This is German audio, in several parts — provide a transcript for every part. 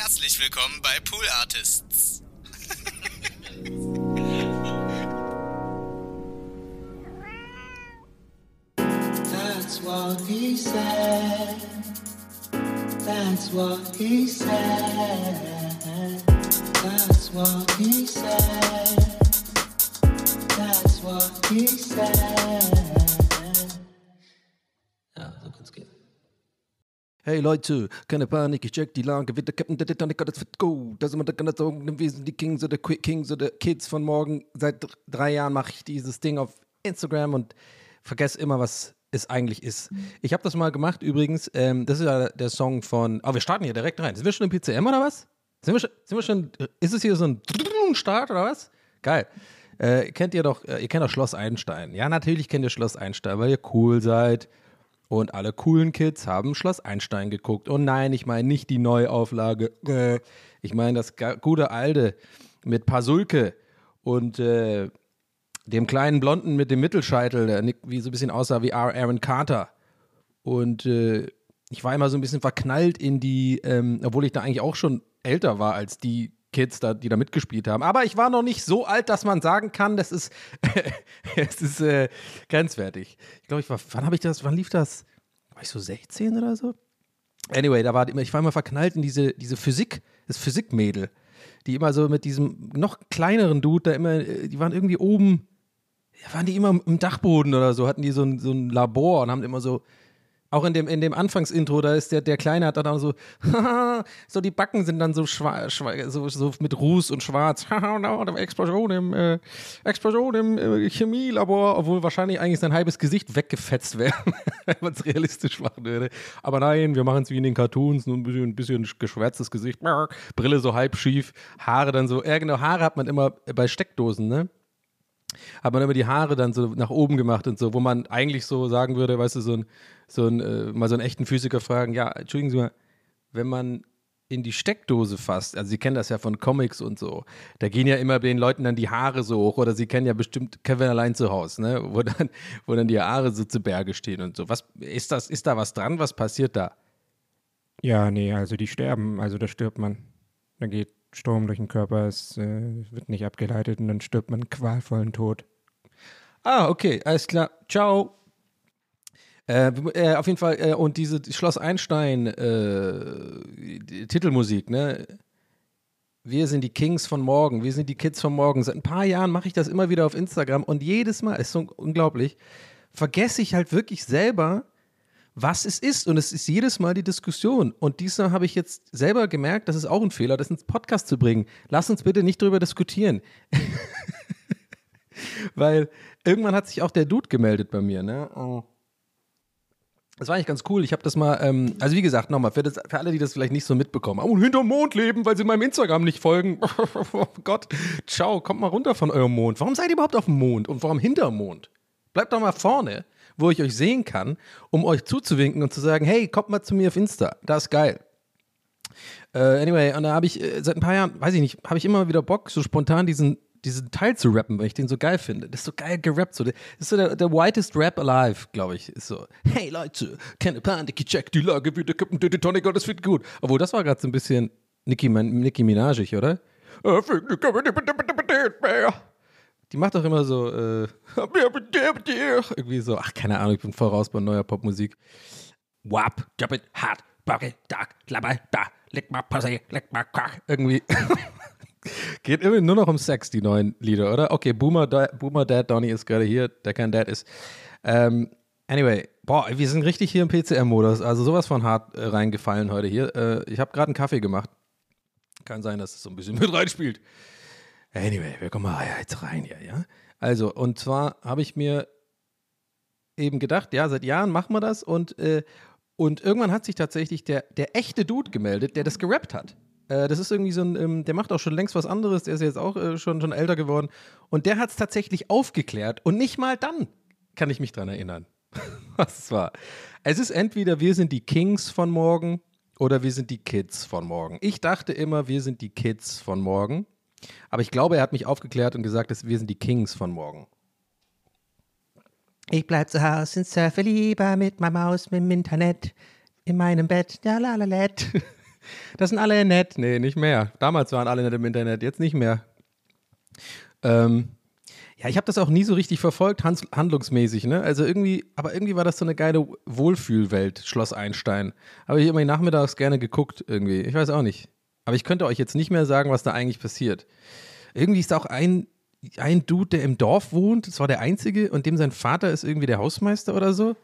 Herzlich willkommen bei Pool Artists. That's what he said. That's what he said. That's what he said. That's what he said. Hey Leute, keine Panik, ich check die Lage, wird der Captain der Titanic, das wird gut. Da sind wir ganz wir sind die Kings oder Kings oder Kids von morgen. Seit dr- drei Jahren mache ich dieses Ding auf Instagram und vergesse immer, was es eigentlich ist. Ich habe das mal gemacht übrigens, ähm, das ist ja der Song von, oh, wir starten hier direkt rein. Sind wir schon im PCM oder was? Sind wir schon, sind wir schon ist es hier so ein Start oder was? Geil. Äh, kennt ihr doch, äh, ihr kennt doch Schloss Einstein. Ja, natürlich kennt ihr Schloss Einstein, weil ihr cool seid. Und alle coolen Kids haben Schloss Einstein geguckt. Und nein, ich meine nicht die Neuauflage. Äh, Ich meine das gute alte mit Pasulke und äh, dem kleinen Blonden mit dem Mittelscheitel, der wie so ein bisschen aussah wie. Aaron Carter. Und äh, ich war immer so ein bisschen verknallt in die, ähm, obwohl ich da eigentlich auch schon älter war als die Kids, da, die da mitgespielt haben. Aber ich war noch nicht so alt, dass man sagen kann, das ist, es ist äh, grenzwertig. Ich glaube, ich war, wann habe ich das, wann lief das? War ich so 16 oder so? Anyway, da war ich war immer verknallt in diese, diese Physik, das Physikmädel, die immer so mit diesem noch kleineren Dude da immer, äh, die waren irgendwie oben, waren die immer im Dachboden oder so, hatten die so ein, so ein Labor und haben immer so, auch in dem, in dem Anfangsintro, da ist der, der Kleine hat dann auch so, so die Backen sind dann so schwarz, so, so mit Ruß und schwarz, Explosion im, äh, Explosion im äh, Chemielabor, obwohl wahrscheinlich eigentlich sein halbes Gesicht weggefetzt wäre, wenn man es realistisch machen würde. Aber nein, wir machen es wie in den Cartoons, nur ein bisschen, ein bisschen geschwärztes Gesicht, Brille so halb schief, Haare dann so, ja genau, Haare hat man immer bei Steckdosen, ne? Hat man immer die Haare dann so nach oben gemacht und so, wo man eigentlich so sagen würde, weißt du, so ein, so ein äh, mal so einen echten Physiker fragen, ja, entschuldigen Sie mal, wenn man in die Steckdose fasst, also Sie kennen das ja von Comics und so, da gehen ja immer den Leuten dann die Haare so hoch oder Sie kennen ja bestimmt Kevin allein zu Hause, ne, wo dann, wo dann die Haare so zu Berge stehen und so. Was ist das, ist da was dran? Was passiert da? Ja, nee, also die sterben, also da stirbt man. Da geht Strom durch den Körper, es äh, wird nicht abgeleitet und dann stirbt man qualvollen Tod. Ah, okay, alles klar. Ciao. Äh, äh, auf jeden Fall, äh, und diese Schloss Einstein äh, die Titelmusik, ne? Wir sind die Kings von morgen, wir sind die Kids von morgen. Seit ein paar Jahren mache ich das immer wieder auf Instagram und jedes Mal, ist so unglaublich, vergesse ich halt wirklich selber, was es ist. Und es ist jedes Mal die Diskussion. Und diesmal habe ich jetzt selber gemerkt, das ist auch ein Fehler, das ins Podcast zu bringen. Lass uns bitte nicht drüber diskutieren. Weil irgendwann hat sich auch der Dude gemeldet bei mir, ne? Das war eigentlich ganz cool. Ich habe das mal, ähm, also wie gesagt, nochmal, für, für alle, die das vielleicht nicht so mitbekommen, oh, hinterm Mond leben, weil sie meinem Instagram nicht folgen. oh Gott, ciao, kommt mal runter von eurem Mond. Warum seid ihr überhaupt auf dem Mond und warum hinterm Mond? Bleibt doch mal vorne, wo ich euch sehen kann, um euch zuzuwinken und zu sagen, hey, kommt mal zu mir auf Insta, das ist geil. Äh, anyway, und da habe ich äh, seit ein paar Jahren, weiß ich nicht, habe ich immer wieder Bock, so spontan diesen, diesen Teil zu rappen, weil ich den so geil finde. Das ist so geil gerappt. So. Das ist so der, der whitest Rap alive, glaube ich. Ist so, hey Leute, keine Panik, ich check die Lage wieder, kippen die Tonic und das wird gut. Obwohl, das war gerade so ein bisschen Nicki, Nicki Minajig, oder? Die macht doch immer so, äh, irgendwie so, ach, keine Ahnung, ich bin voll raus bei neuer Popmusik. Wap, jump it, hard, bucket, dark, labber, da, leck mal Pussy, leck mal Cock. Irgendwie. Geht irgendwie nur noch um Sex, die neuen Lieder, oder? Okay, Boomer, Boomer Dad Donny ist gerade hier, der kein Dad ist. Ähm, anyway, boah, wir sind richtig hier im PCM-Modus, also sowas von hart äh, reingefallen heute hier. Äh, ich habe gerade einen Kaffee gemacht. Kann sein, dass es so ein bisschen mit reinspielt. Anyway, wir kommen mal jetzt rein hier, ja? Also, und zwar habe ich mir eben gedacht, ja, seit Jahren machen wir das und, äh, und irgendwann hat sich tatsächlich der, der echte Dude gemeldet, der das gerappt hat. Äh, das ist irgendwie so ein, ähm, der macht auch schon längst was anderes, der ist jetzt auch äh, schon, schon älter geworden und der hat es tatsächlich aufgeklärt und nicht mal dann kann ich mich dran erinnern, was es war. Es ist entweder wir sind die Kings von morgen oder wir sind die Kids von morgen. Ich dachte immer, wir sind die Kids von morgen, aber ich glaube, er hat mich aufgeklärt und gesagt, dass wir sind die Kings von morgen. Ich bleib zu Hause und surfe lieber mit meiner Maus, mit dem Internet, in meinem Bett, ja la la let. Das sind alle nett. Nee, nicht mehr. Damals waren alle nett im Internet, jetzt nicht mehr. Ähm, ja, ich habe das auch nie so richtig verfolgt, handlungsmäßig, ne? Also irgendwie, aber irgendwie war das so eine geile Wohlfühlwelt, Schloss Einstein. Habe ich immer nachmittags gerne geguckt, irgendwie. Ich weiß auch nicht. Aber ich könnte euch jetzt nicht mehr sagen, was da eigentlich passiert. Irgendwie ist auch ein, ein Dude, der im Dorf wohnt, das war der einzige, und dem sein Vater ist irgendwie der Hausmeister oder so.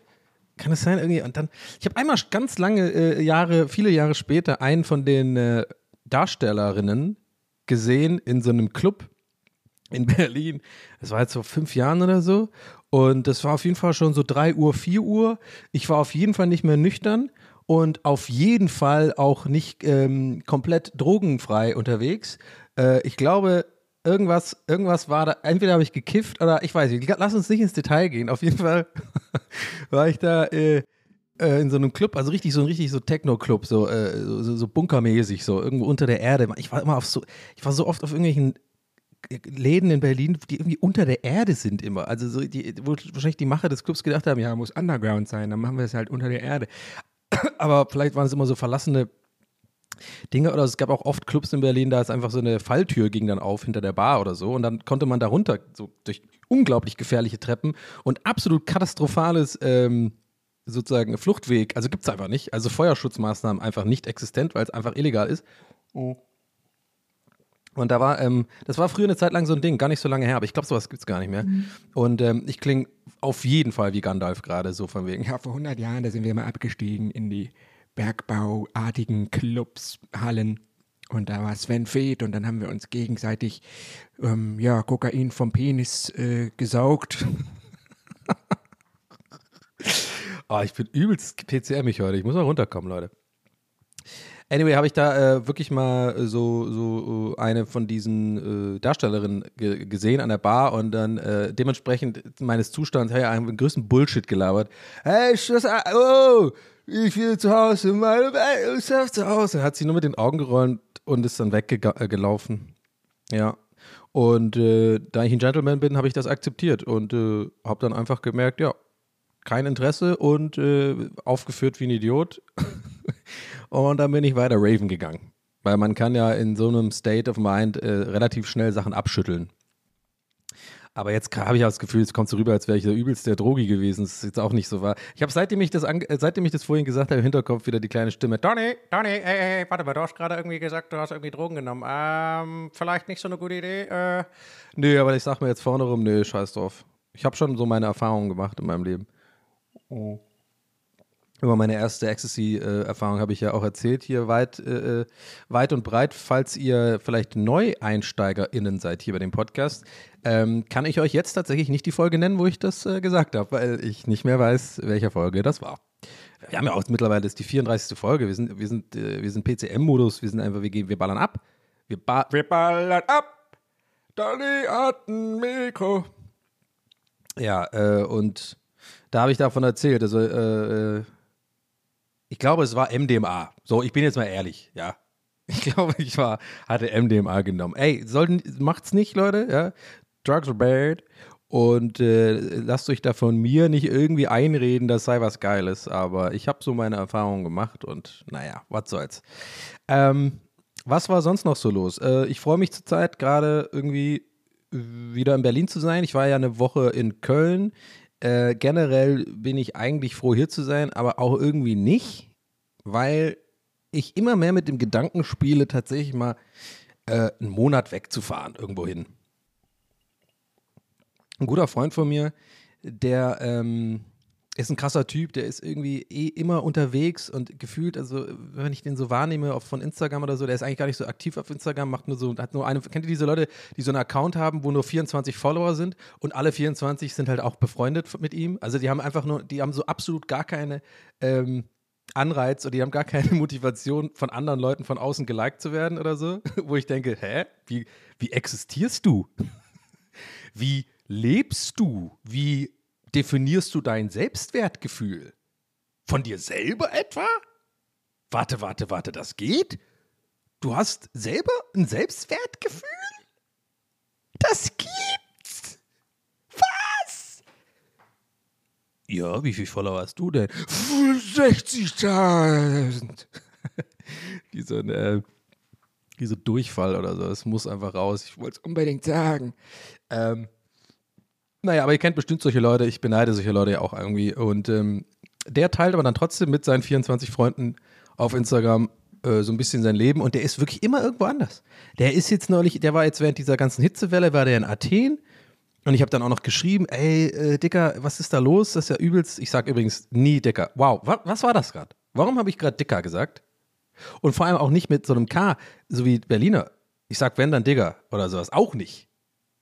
Kann es sein, irgendwie? Und dann, ich habe einmal ganz lange äh, Jahre, viele Jahre später, einen von den äh, Darstellerinnen gesehen in so einem Club in Berlin. Das war jetzt vor fünf Jahren oder so. Und das war auf jeden Fall schon so 3 Uhr, 4 Uhr. Ich war auf jeden Fall nicht mehr nüchtern und auf jeden Fall auch nicht ähm, komplett drogenfrei unterwegs. Äh, ich glaube, irgendwas, irgendwas war da, entweder habe ich gekifft oder ich weiß nicht. Lass uns nicht ins Detail gehen. Auf jeden Fall war ich da äh, äh, in so einem Club, also richtig so ein richtig so Techno-Club, so, äh, so, so, bunkermäßig, so irgendwo unter der Erde. Ich war immer auf so, ich war so oft auf irgendwelchen Läden in Berlin, die irgendwie unter der Erde sind immer. Also so die, wo wahrscheinlich die Macher des Clubs gedacht haben, ja, muss Underground sein, dann machen wir es halt unter der Erde. aber vielleicht waren es immer so verlassene Dinge oder es gab auch oft Clubs in Berlin, da ist einfach so eine Falltür ging dann auf hinter der Bar oder so und dann konnte man da runter, so durch unglaublich gefährliche Treppen und absolut katastrophales ähm, sozusagen Fluchtweg, also gibt es einfach nicht, also Feuerschutzmaßnahmen einfach nicht existent, weil es einfach illegal ist. Und da war, ähm, das war früher eine Zeit lang so ein Ding, gar nicht so lange her, aber ich glaube, sowas gibt es gar nicht mehr. Und ähm, ich klinge auf jeden Fall wie Gandalf gerade, so von wegen. Ja, vor 100 Jahren, da sind wir mal abgestiegen in die bergbauartigen Clubs, Hallen. Und da war Sven Feth und dann haben wir uns gegenseitig, ähm, ja, Kokain vom Penis äh, gesaugt. Oh, ich bin übelst PCM-ich heute. Ich muss mal runterkommen, Leute. Anyway, habe ich da äh, wirklich mal so, so äh, eine von diesen äh, Darstellerinnen ge gesehen an der Bar und dann äh, dementsprechend meines Zustands, hey, einen größten Bullshit gelabert. Hey, Schluss, oh, ich will zu Hause, meine ich darf zu Hause. Hat sie nur mit den Augen gerollt und ist dann weggelaufen. Ja. Und äh, da ich ein Gentleman bin, habe ich das akzeptiert und äh, habe dann einfach gemerkt, ja, kein Interesse und äh, aufgeführt wie ein Idiot. und dann bin ich weiter Raven gegangen. Weil man kann ja in so einem State of Mind äh, relativ schnell Sachen abschütteln. Aber jetzt habe ich auch das Gefühl, es kommt so rüber, als wäre ich der übelste Drogi gewesen. Das ist jetzt auch nicht so wahr. Ich habe, seitdem ich das, äh, seitdem ich das vorhin gesagt habe, im Hinterkopf wieder die kleine Stimme. Donny, Donny, ey, ey, warte mal, du hast gerade irgendwie gesagt, du hast irgendwie Drogen genommen. Ähm, vielleicht nicht so eine gute Idee. Äh. Nö, aber ich sag mir jetzt vorne rum, nö, scheiß drauf. Ich habe schon so meine Erfahrungen gemacht in meinem Leben. Über meine erste Ecstasy-Erfahrung habe ich ja auch erzählt, hier weit, äh, weit und breit. Falls ihr vielleicht NeueinsteigerInnen seid hier bei dem Podcast, ähm, kann ich euch jetzt tatsächlich nicht die Folge nennen, wo ich das äh, gesagt habe, weil ich nicht mehr weiß, welche Folge das war. Wir haben ja auch mittlerweile ist die 34. Folge. Wir sind, wir sind, äh, wir sind PCM-Modus. Wir sind einfach, wir gehen, wir ballern ab. Wir, ba wir ballern ab. Dolly hat ein Mikro. Ja, äh, und da habe ich davon erzählt. Also, äh, äh, ich glaube, es war MDMA. So, ich bin jetzt mal ehrlich, ja. Ich glaube, ich war, hatte MDMA genommen. Ey, sollten, macht's nicht, Leute, ja. Drugs are bad. Und äh, lasst euch da von mir nicht irgendwie einreden, das sei was Geiles. Aber ich habe so meine Erfahrungen gemacht und naja, was soll's. Ähm, was war sonst noch so los? Äh, ich freue mich zurzeit gerade irgendwie wieder in Berlin zu sein. Ich war ja eine Woche in Köln. Äh, generell bin ich eigentlich froh, hier zu sein, aber auch irgendwie nicht, weil ich immer mehr mit dem Gedanken spiele, tatsächlich mal äh, einen Monat wegzufahren, irgendwo hin. Ein guter Freund von mir, der ähm, ist ein krasser Typ, der ist irgendwie eh immer unterwegs und gefühlt, also wenn ich den so wahrnehme von Instagram oder so, der ist eigentlich gar nicht so aktiv auf Instagram, macht nur so, hat nur eine, kennt ihr diese Leute, die so einen Account haben, wo nur 24 Follower sind und alle 24 sind halt auch befreundet mit ihm? Also die haben einfach nur, die haben so absolut gar keine ähm, Anreiz oder die haben gar keine Motivation von anderen Leuten von außen geliked zu werden oder so, wo ich denke, hä, wie, wie existierst du? Wie lebst du? Wie definierst du dein Selbstwertgefühl? Von dir selber etwa? Warte, warte, warte, das geht? Du hast selber ein Selbstwertgefühl? Das gibt's! Was? Ja, wie viel Follower hast du denn? 60.000. wie so ein, äh, wie so Durchfall oder so. Es muss einfach raus. Ich wollte es Unbedingt sagen. ähm, naja, aber ihr kennt bestimmt solche Leute. Ich beneide solche Leute ja auch irgendwie. Und ähm, der teilt aber dann trotzdem mit seinen 24 Freunden auf Instagram äh, so ein bisschen sein Leben. Und der ist wirklich immer irgendwo anders. Der ist jetzt neulich, der war jetzt während dieser ganzen Hitzewelle, war der in Athen. Und ich habe dann auch noch geschrieben, ey, äh, Dicker, was ist da los? Das ist ja übelst. Ich sag übrigens nie Dicker. Wow, wa was war das gerade? Warum habe ich gerade Dicker gesagt? Und vor allem auch nicht mit so einem K, so wie Berliner. Ich sag, wenn, dann Digger oder sowas. Auch nicht.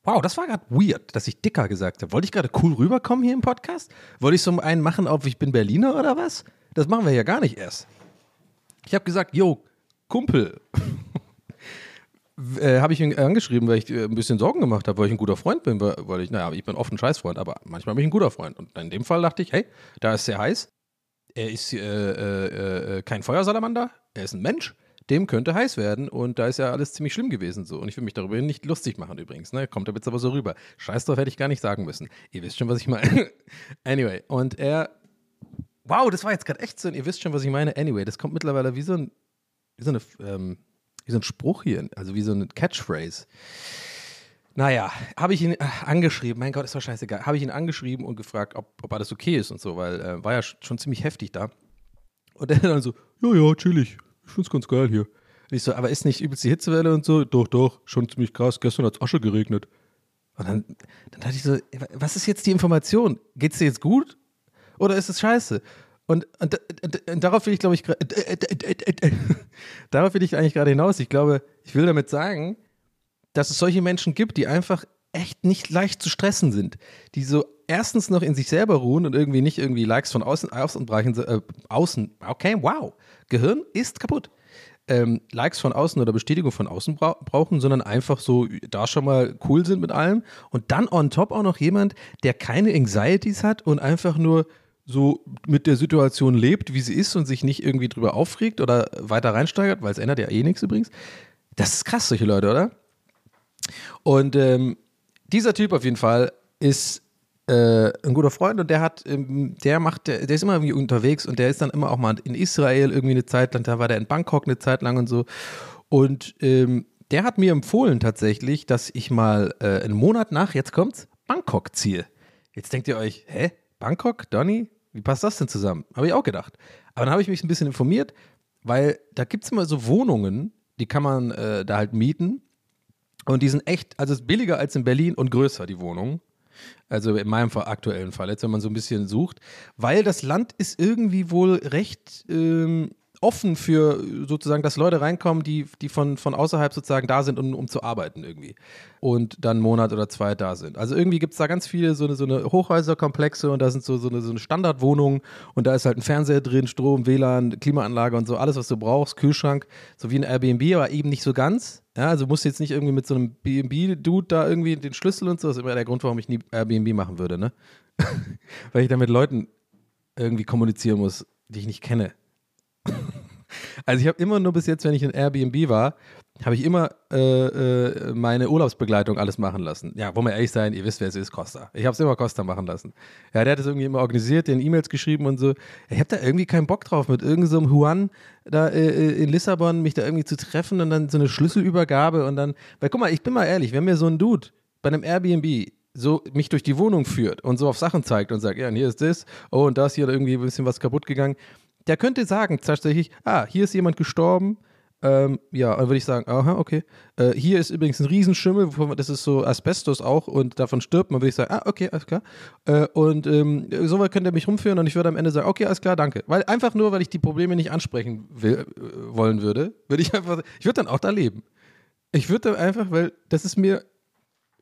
Wow, das war gerade weird, dass ich Dicker gesagt habe. Wollte ich gerade cool rüberkommen hier im Podcast? Wollte ich so einen machen auf, ich bin Berliner oder was? Das machen wir ja gar nicht erst. Ich habe gesagt, yo, Kumpel. äh, habe ich ihn angeschrieben, weil ich äh, ein bisschen Sorgen gemacht habe, weil ich ein guter Freund bin, weil ich, naja, ich bin oft ein Scheißfreund, aber manchmal bin ich ein guter Freund. Und in dem Fall dachte ich, hey, da ist sehr heiß. Er ist äh, äh, äh, kein Feuersalamander, er ist ein Mensch, dem könnte heiß werden und da ist ja alles ziemlich schlimm gewesen so. Und ich will mich darüber nicht lustig machen übrigens, ne? Kommt jetzt aber so rüber. Scheiß drauf hätte ich gar nicht sagen müssen. Ihr wisst schon, was ich meine. anyway, und er. Wow, das war jetzt gerade echt so, ein- ihr wisst schon, was ich meine. Anyway, das kommt mittlerweile wie so ein, wie so eine, ähm, wie so ein Spruch hier, also wie so eine Catchphrase. Naja, habe ich ihn äh, angeschrieben, mein Gott, ist doch scheißegal, habe ich ihn angeschrieben und gefragt, ob, ob alles okay ist und so, weil äh, war ja sch- schon ziemlich heftig da. Und er dann so, ja, ja, chillig, ich find's ganz geil hier. Und ich so, aber ist nicht übelst die Hitzewelle und so? Doch, doch, schon ziemlich krass, gestern hat's Asche geregnet. Und dann, dann dachte ich so, was ist jetzt die Information? Geht's dir jetzt gut? Oder ist es scheiße? Und, und, und, und darauf will ich, glaube ich, gra- darauf will ich eigentlich gerade hinaus. Ich glaube, ich will damit sagen, dass es solche Menschen gibt, die einfach echt nicht leicht zu stressen sind. Die so erstens noch in sich selber ruhen und irgendwie nicht irgendwie Likes von außen, außen, äh, außen okay, wow. Gehirn ist kaputt. Ähm, Likes von außen oder Bestätigung von außen bra brauchen, sondern einfach so da schon mal cool sind mit allem. Und dann on top auch noch jemand, der keine Anxieties hat und einfach nur so mit der Situation lebt, wie sie ist und sich nicht irgendwie drüber aufregt oder weiter reinsteigert, weil es ändert ja eh nichts übrigens. Das ist krass, solche Leute, oder? Und ähm, dieser Typ auf jeden Fall ist äh, ein guter Freund und der hat, ähm, der macht, der, der ist immer irgendwie unterwegs und der ist dann immer auch mal in Israel irgendwie eine Zeit lang, da war der in Bangkok eine Zeit lang und so. Und ähm, der hat mir empfohlen tatsächlich, dass ich mal äh, einen Monat nach, jetzt kommt's, Bangkok ziehe. Jetzt denkt ihr euch, hä? Bangkok, Donny? Wie passt das denn zusammen? Habe ich auch gedacht. Aber dann habe ich mich ein bisschen informiert, weil da gibt es immer so Wohnungen, die kann man äh, da halt mieten. Und die sind echt, also ist billiger als in Berlin und größer, die Wohnung. Also in meinem aktuellen Fall, jetzt wenn man so ein bisschen sucht. Weil das Land ist irgendwie wohl recht ähm, offen für sozusagen, dass Leute reinkommen, die, die von, von außerhalb sozusagen da sind, um, um zu arbeiten irgendwie. Und dann einen Monat oder zwei da sind. Also irgendwie gibt es da ganz viele so eine, so eine Hochhäuserkomplexe und da sind so, so, eine, so eine Standardwohnung und da ist halt ein Fernseher drin, Strom, WLAN, Klimaanlage und so, alles, was du brauchst, Kühlschrank, so wie ein Airbnb, aber eben nicht so ganz. Ja, also musst du jetzt nicht irgendwie mit so einem B&B-Dude da irgendwie den Schlüssel und so. Das ist immer der Grund, warum ich nie Airbnb machen würde, ne? Weil ich da mit Leuten irgendwie kommunizieren muss, die ich nicht kenne. Also ich habe immer nur bis jetzt, wenn ich in Airbnb war, habe ich immer äh, äh, meine Urlaubsbegleitung alles machen lassen. Ja, wollen wir ehrlich sein, ihr wisst, wer es ist, Costa. Ich habe es immer Costa machen lassen. Ja, der hat es irgendwie immer organisiert, den E-Mails geschrieben und so. Ich habe da irgendwie keinen Bock drauf, mit irgendeinem so Juan da äh, in Lissabon mich da irgendwie zu treffen und dann so eine Schlüsselübergabe und dann, weil guck mal, ich bin mal ehrlich, wenn mir so ein Dude bei einem Airbnb so mich durch die Wohnung führt und so auf Sachen zeigt und sagt, ja, und hier ist das, oh, und da ist hier irgendwie ein bisschen was kaputt gegangen, der könnte sagen tatsächlich, ah, hier ist jemand gestorben, ähm, ja, dann würde ich sagen, aha, okay. Äh, hier ist übrigens ein Riesenschimmel, das ist so Asbestos auch und davon stirbt man, würde ich sagen, ah, okay, alles klar. Äh, und ähm, so weit könnt ihr mich rumführen und ich würde am Ende sagen, okay, alles klar, danke. Weil einfach nur, weil ich die Probleme nicht ansprechen will, äh, wollen würde, würde ich einfach, ich würde dann auch da leben. Ich würde einfach, weil das ist mir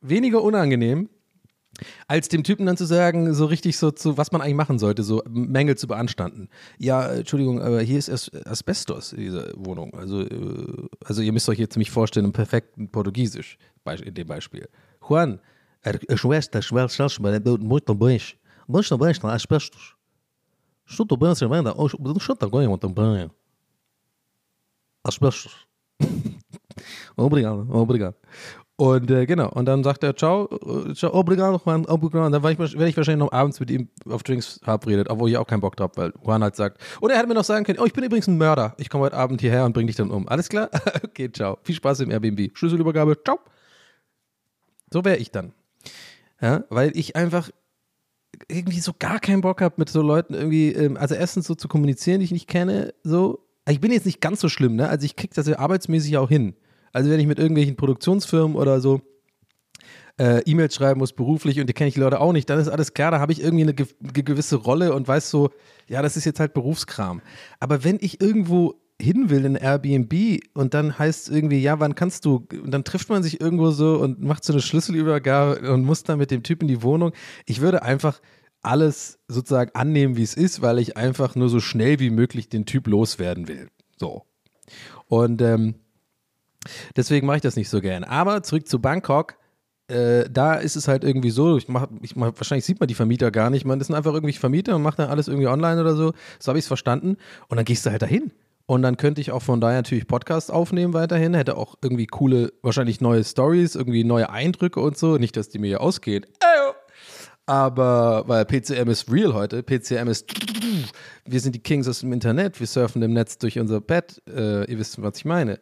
weniger unangenehm, als dem Typen dann zu sagen, so richtig so zu, was man eigentlich machen sollte, so Mängel zu beanstanden. Ja, äh, Entschuldigung, aber hier ist As Asbestos in dieser Wohnung. Also, äh, also ihr müsst euch jetzt mich vorstellen, im perfekten Portugiesisch, in dem Beispiel. Juan, muito também está asbestos. Estou também se venda, estou também também. Asbestos. Obrigado, obrigado. Und äh, genau, und dann sagt er, ciao, ciao, obrigado, Juan, obrigado. Und dann war ich, werde ich wahrscheinlich noch abends mit ihm auf Drinks verabredet, obwohl ich auch keinen Bock drauf, weil Juan halt sagt. Und er hätte mir noch sagen können, oh, ich bin übrigens ein Mörder. Ich komme heute Abend hierher und bringe dich dann um. Alles klar? okay, ciao. Viel Spaß im Airbnb. Schlüsselübergabe, ciao. So wäre ich dann. Ja, weil ich einfach irgendwie so gar keinen Bock habe, mit so Leuten irgendwie, ähm, also erstens so zu kommunizieren, die ich nicht kenne, so. Ich bin jetzt nicht ganz so schlimm, ne? Also ich kriege das ja arbeitsmäßig auch hin. Also wenn ich mit irgendwelchen Produktionsfirmen oder so äh, E-Mails schreiben muss, beruflich, und die kenne ich die Leute auch nicht, dann ist alles klar, da habe ich irgendwie eine ge gewisse Rolle und weiß so, ja, das ist jetzt halt Berufskram. Aber wenn ich irgendwo hin will in Airbnb und dann heißt es irgendwie, ja, wann kannst du, und dann trifft man sich irgendwo so und macht so eine Schlüsselübergabe und muss dann mit dem Typ in die Wohnung. Ich würde einfach alles sozusagen annehmen, wie es ist, weil ich einfach nur so schnell wie möglich den Typ loswerden will. So. Und ähm, Deswegen mache ich das nicht so gern. Aber zurück zu Bangkok. Äh, da ist es halt irgendwie so, ich mach, ich mach, wahrscheinlich sieht man die Vermieter gar nicht, man sind einfach irgendwie Vermieter und macht dann alles irgendwie online oder so. So habe ich es verstanden. Und dann gehst du halt dahin. Und dann könnte ich auch von daher natürlich Podcasts aufnehmen weiterhin, hätte auch irgendwie coole, wahrscheinlich neue Stories, irgendwie neue Eindrücke und so. Nicht, dass die mir hier ausgehen. Aber, weil PCM ist real heute. PCM ist, wir sind die Kings aus dem Internet, wir surfen im Netz durch unser Bett. Äh, ihr wisst, was ich meine.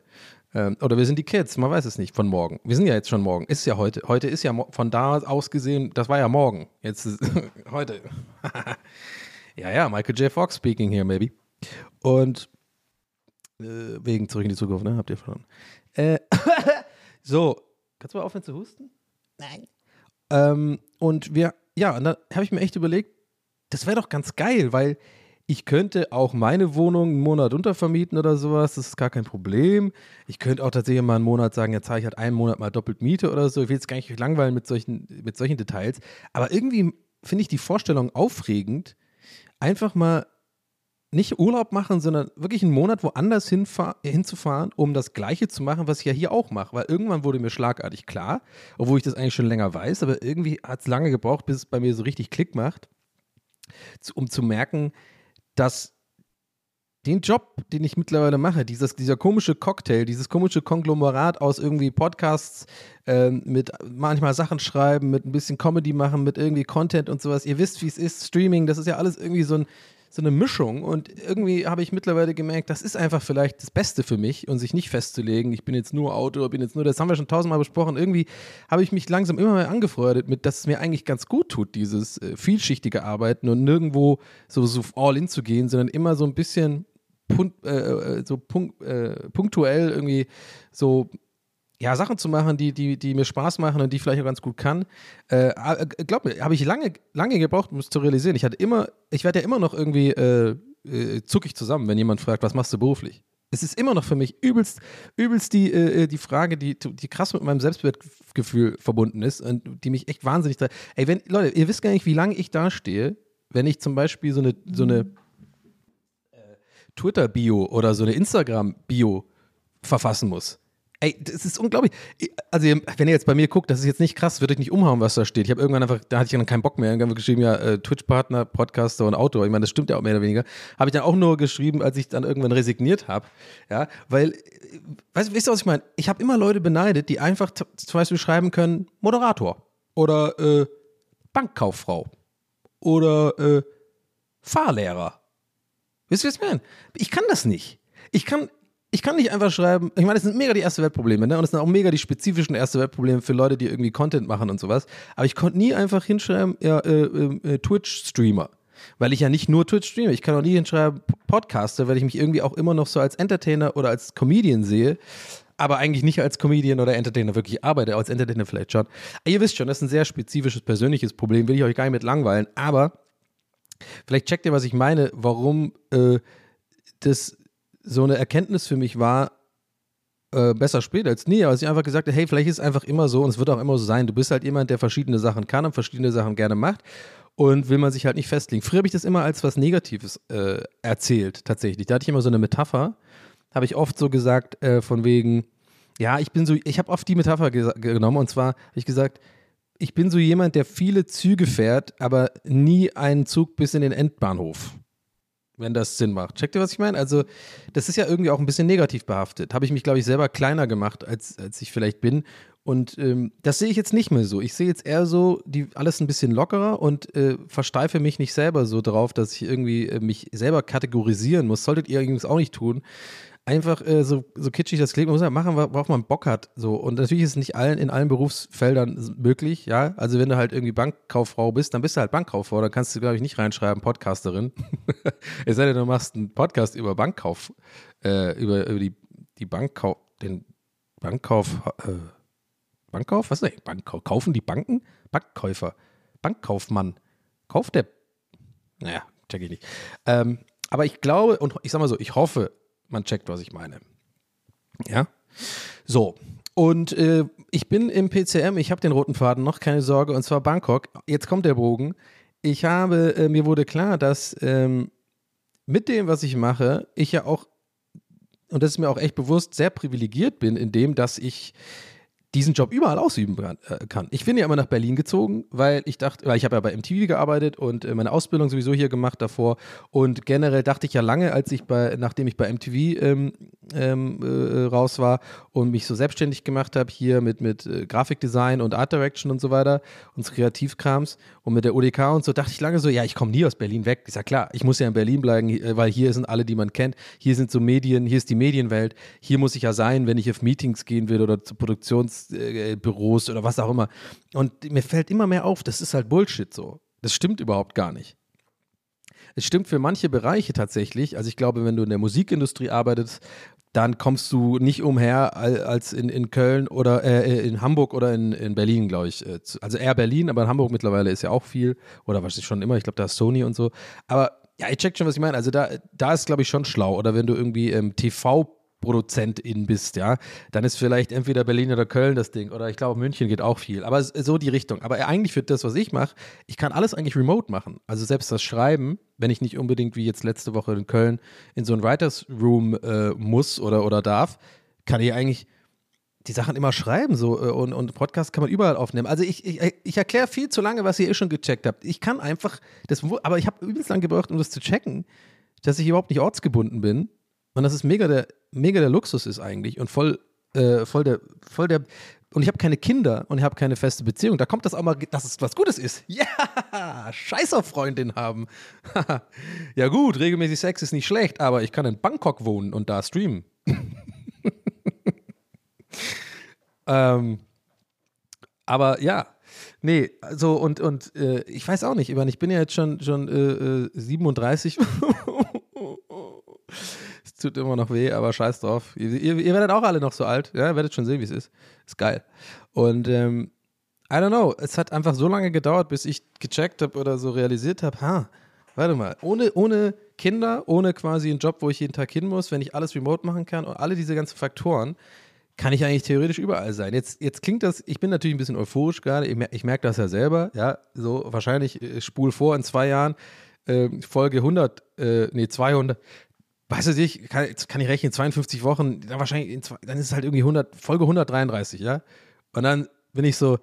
Ähm, oder wir sind die Kids, man weiß es nicht, von morgen. Wir sind ja jetzt schon morgen. Ist ja heute. Heute ist ja von da aus gesehen, das war ja morgen. Jetzt ist heute. ja, ja, Michael J. Fox speaking here, maybe. Und äh, wegen zurück in die Zukunft, ne? Habt ihr verstanden? Äh, so, kannst du mal aufhören zu husten? Nein. Ähm, und wir, ja, und da habe ich mir echt überlegt, das wäre doch ganz geil, weil ich könnte auch meine Wohnung einen Monat untervermieten oder sowas, das ist gar kein Problem. Ich könnte auch tatsächlich mal einen Monat sagen, jetzt zahle ich halt einen Monat mal doppelt Miete oder so. Ich will jetzt gar nicht langweilen mit solchen, mit solchen Details. Aber irgendwie finde ich die Vorstellung aufregend, einfach mal nicht Urlaub machen, sondern wirklich einen Monat woanders hinzufahren, um das Gleiche zu machen, was ich ja hier auch mache. Weil irgendwann wurde mir schlagartig klar, obwohl ich das eigentlich schon länger weiß, aber irgendwie hat es lange gebraucht, bis es bei mir so richtig Klick macht, um zu merken, dass den Job, den ich mittlerweile mache, dieses, dieser komische Cocktail, dieses komische Konglomerat aus irgendwie Podcasts, äh, mit manchmal Sachen schreiben, mit ein bisschen Comedy machen, mit irgendwie Content und sowas. Ihr wisst, wie es ist, Streaming, das ist ja alles irgendwie so ein, so eine Mischung und irgendwie habe ich mittlerweile gemerkt, das ist einfach vielleicht das Beste für mich und sich nicht festzulegen, ich bin jetzt nur Autor, bin jetzt nur, das haben wir schon tausendmal besprochen, irgendwie habe ich mich langsam immer mehr angefreundet mit, dass es mir eigentlich ganz gut tut, dieses äh, vielschichtige Arbeiten und nirgendwo so, so all in zu gehen, sondern immer so ein bisschen punt, äh, äh so punkt, äh, punktuell irgendwie so ja, Sachen zu machen, die, die, die mir Spaß machen und die ich vielleicht auch ganz gut kann. Äh, äh glaub mir, habe ich lange, lange gebraucht, um es zu realisieren. Ich hatte immer, ich werde ja immer noch irgendwie äh, äh, zuckig zusammen, wenn jemand fragt, was machst du beruflich? Es ist immer noch für mich übelst, übelst die, äh, die Frage, die, die krass mit meinem Selbstwertgefühl verbunden ist und die mich echt wahnsinnig. Ey, wenn, Leute, ihr wisst gar nicht, wie lange ich da stehe, wenn ich zum Beispiel so eine, so eine äh, Twitter-Bio oder so eine Instagram-Bio verfassen muss. Ey, das ist unglaublich. Also, wenn ihr jetzt bei mir guckt, das ist jetzt nicht krass, würde ich nicht umhauen, was da steht. Ich habe irgendwann einfach, da hatte ich dann keinen Bock mehr. Irgendwann geschrieben, ja, äh, Twitch-Partner, Podcaster und Autor. Ich meine, das stimmt ja auch mehr oder weniger. Habe ich dann auch nur geschrieben, als ich dann irgendwann resigniert habe. Ja, weil, weißt, weißt du, was ich meine? Ich habe immer Leute beneidet, die einfach zum Beispiel schreiben können, Moderator oder äh, Bankkauffrau oder äh, Fahrlehrer. Wisst ihr, was ich meine? Ich kann das nicht. Ich kann, ich kann nicht einfach schreiben, ich meine, das sind mega die erste Weltprobleme, ne? Und das sind auch mega die spezifischen erste Weltprobleme für Leute, die irgendwie Content machen und sowas. Aber ich konnte nie einfach hinschreiben, ja, äh, äh, äh, Twitch-Streamer. Weil ich ja nicht nur Twitch streame, ich kann auch nie hinschreiben Podcaster, weil ich mich irgendwie auch immer noch so als Entertainer oder als Comedian sehe, aber eigentlich nicht als Comedian oder Entertainer wirklich arbeite, als Entertainer vielleicht schon. Ihr wisst schon, das ist ein sehr spezifisches persönliches Problem, will ich euch gar nicht mit langweilen, aber vielleicht checkt ihr, was ich meine, warum äh, das so eine Erkenntnis für mich war, äh, besser spät als nie, aber ich einfach gesagt habe, hey, vielleicht ist es einfach immer so und es wird auch immer so sein. Du bist halt jemand, der verschiedene Sachen kann und verschiedene Sachen gerne macht und will man sich halt nicht festlegen. Früher habe ich das immer als was Negatives äh, erzählt, tatsächlich. Da hatte ich immer so eine Metapher, habe ich oft so gesagt, äh, von wegen, ja, ich bin so, ich habe oft die Metapher genommen und zwar habe ich gesagt, ich bin so jemand, der viele Züge fährt, aber nie einen Zug bis in den Endbahnhof wenn das Sinn macht. Checkt ihr, was ich meine? Also, das ist ja irgendwie auch ein bisschen negativ behaftet. Habe ich mich, glaube ich, selber kleiner gemacht, als, als ich vielleicht bin. Und ähm, das sehe ich jetzt nicht mehr so. Ich sehe jetzt eher so die alles ein bisschen lockerer und äh, versteife mich nicht selber so drauf, dass ich irgendwie äh, mich selber kategorisieren muss. Solltet ihr übrigens auch nicht tun. Einfach äh, so, so kitschig das klingt, man muss ja machen, worauf man Bock hat. So. Und natürlich ist es nicht allen, in allen Berufsfeldern möglich, ja. Also wenn du halt irgendwie Bankkauffrau bist, dann bist du halt Bankkauffrau. Dann kannst du, glaube ich, nicht reinschreiben, Podcasterin. es sei denn, du machst einen Podcast über Bankkauf, äh, über, über die, die Bankkauf, den Bankkauf, äh, Bankkauf? Was ist das? Bankkauf? Kaufen die Banken? Bankkäufer. Bankkaufmann. Kauft der. Naja, check ich nicht. Ähm, aber ich glaube, und ich sag mal so, ich hoffe, man checkt, was ich meine. Ja? So. Und äh, ich bin im PCM, ich habe den roten Faden noch, keine Sorge, und zwar Bangkok. Jetzt kommt der Bogen. Ich habe, äh, mir wurde klar, dass ähm, mit dem, was ich mache, ich ja auch, und das ist mir auch echt bewusst, sehr privilegiert bin, in dem, dass ich diesen Job überall ausüben äh, kann. Ich bin ja immer nach Berlin gezogen, weil ich dachte, weil ich habe ja bei MTV gearbeitet und äh, meine Ausbildung sowieso hier gemacht davor und generell dachte ich ja lange, als ich bei, nachdem ich bei MTV ähm, ähm, äh, raus war und mich so selbstständig gemacht habe hier mit mit äh, Grafikdesign und Art Direction und so weiter und Kreativkrams und mit der ODK und so dachte ich lange so, ja, ich komme nie aus Berlin weg. Ist ja klar, ich muss ja in Berlin bleiben, weil hier sind alle, die man kennt. Hier sind so Medien, hier ist die Medienwelt. Hier muss ich ja sein, wenn ich auf Meetings gehen will oder zu Produktionsbüros oder was auch immer. Und mir fällt immer mehr auf, das ist halt Bullshit so. Das stimmt überhaupt gar nicht. Es stimmt für manche Bereiche tatsächlich. Also ich glaube, wenn du in der Musikindustrie arbeitest, dann kommst du nicht umher als in, in Köln oder äh, in Hamburg oder in, in Berlin, glaube ich. Äh, also eher Berlin, aber in Hamburg mittlerweile ist ja auch viel. Oder was ist schon immer, ich glaube, da ist Sony und so. Aber ja, ich check schon, was ich meine. Also da, da ist, glaube ich, schon schlau. Oder wenn du irgendwie ähm, TV Produzentin bist, ja, dann ist vielleicht entweder Berlin oder Köln das Ding oder ich glaube München geht auch viel, aber so die Richtung. Aber eigentlich für das, was ich mache, ich kann alles eigentlich remote machen. Also selbst das Schreiben, wenn ich nicht unbedingt wie jetzt letzte Woche in Köln in so ein Writers Room äh, muss oder oder darf, kann ich eigentlich die Sachen immer schreiben so äh, und, und Podcast kann man überall aufnehmen. Also ich, ich, ich erkläre viel zu lange, was ihr eh schon gecheckt habt. Ich kann einfach das, aber ich habe übelst lang gebraucht, um das zu checken, dass ich überhaupt nicht ortsgebunden bin und das ist mega der, mega der Luxus ist eigentlich und voll, äh, voll der, voll der, und ich habe keine Kinder und ich habe keine feste Beziehung. Da kommt das auch mal, dass es was Gutes ist. Ja, scheiß auf Freundin haben. ja gut, regelmäßig Sex ist nicht schlecht, aber ich kann in Bangkok wohnen und da streamen. ähm, aber ja, nee, also und, und äh, ich weiß auch nicht, ich bin ja jetzt schon, schon äh, 37 äh, tut immer noch weh, aber scheiß drauf. Ihr, ihr, ihr, werdet auch alle noch so alt, ja, werdet schon sehen, wie es ist. Ist geil. Und ähm, I don't know, es hat einfach so lange gedauert, bis ich gecheckt habe oder so realisiert habe, ha, warte mal, ohne, ohne Kinder, ohne quasi einen Job, wo ich jeden Tag hin muss, wenn ich alles remote machen kann und alle diese ganzen Faktoren, kann ich eigentlich theoretisch überall sein. Jetzt, jetzt klingt das, ich bin natürlich ein bisschen euphorisch gerade, ich, ich merke das ja selber, ja, so wahrscheinlich äh, spul vor in zwei Jahren, äh, Folge 100, äh, nee, 200, weißt du nicht, kann, kann ich rechnen, 52 Wochen, dann wahrscheinlich, zwei, dann ist es halt irgendwie 100, Folge 133, ja? Und dann bin ich so,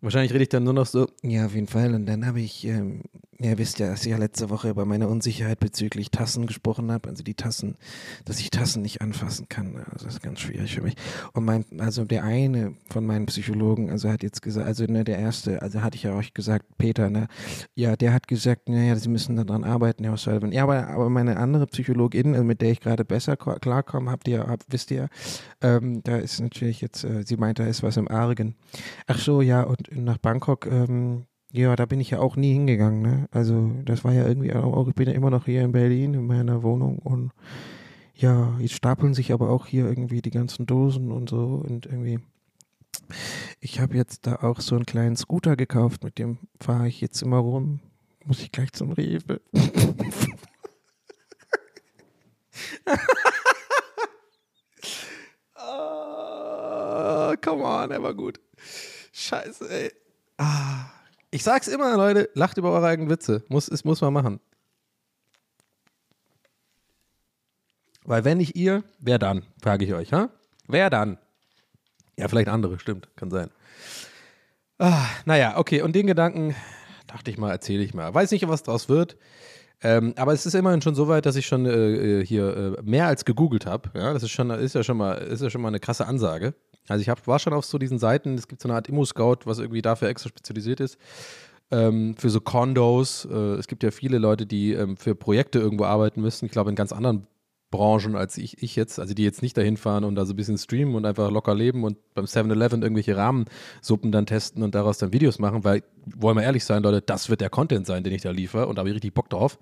wahrscheinlich rede ich dann nur noch so. Ja, auf jeden Fall. Und dann habe ich ähm, ihr wisst ja, dass ich ja letzte Woche über meine Unsicherheit bezüglich Tassen gesprochen habe. Also die Tassen, dass ich Tassen nicht anfassen kann. Also das ist ganz schwierig für mich. Und mein, also der eine von meinen Psychologen, also hat jetzt gesagt, also ne, der erste, also hatte ich ja euch gesagt, Peter, ne, ja, der hat gesagt, naja, sie müssen daran arbeiten, Herr Sullivan. Ja, aber, aber meine andere Psychologin, also mit der ich gerade besser klarkomme, habt ihr, habt, wisst ihr, ähm, da ist natürlich jetzt, äh, sie meint, da ist was im Argen. Ach so, ja, und nach Bangkok, ähm, ja, da bin ich ja auch nie hingegangen. Ne? Also das war ja irgendwie auch, ich bin ja immer noch hier in Berlin in meiner Wohnung und ja, jetzt stapeln sich aber auch hier irgendwie die ganzen Dosen und so und irgendwie. Ich habe jetzt da auch so einen kleinen Scooter gekauft, mit dem fahre ich jetzt immer rum. Muss ich gleich zum Rewe. oh, come on, er war gut. Scheiße, ey. Ah. Ich sag's immer, Leute, lacht über eure eigenen Witze. Muss, es muss man machen. Weil wenn nicht ihr, wer dann? Frage ich euch, ha? Wer dann? Ja, vielleicht andere, stimmt, kann sein. Ah, naja, okay, und den Gedanken dachte ich mal, erzähle ich mal. Weiß nicht, was draus wird. Ähm, aber es ist immerhin schon so weit, dass ich schon äh, äh hier äh, mehr als gegoogelt habe. Ja, das ist schon, ist ja schon mal, ist ja schon mal eine krasse Ansage. Also ich hab, war schon auf so diesen Seiten, es gibt so eine Art Immo-Scout, was irgendwie dafür extra spezialisiert ist. Ähm, für so Condos. Äh, es gibt ja viele Leute, die ähm, für Projekte irgendwo arbeiten müssen. Ich glaube, in ganz anderen Branchen als ich, ich jetzt, also die jetzt nicht dahin fahren und da so ein bisschen streamen und einfach locker leben und beim 7-Eleven irgendwelche Rahmensuppen dann testen und daraus dann Videos machen, weil, wollen wir ehrlich sein, Leute, das wird der Content sein, den ich da liefere und da habe ich richtig Bock drauf.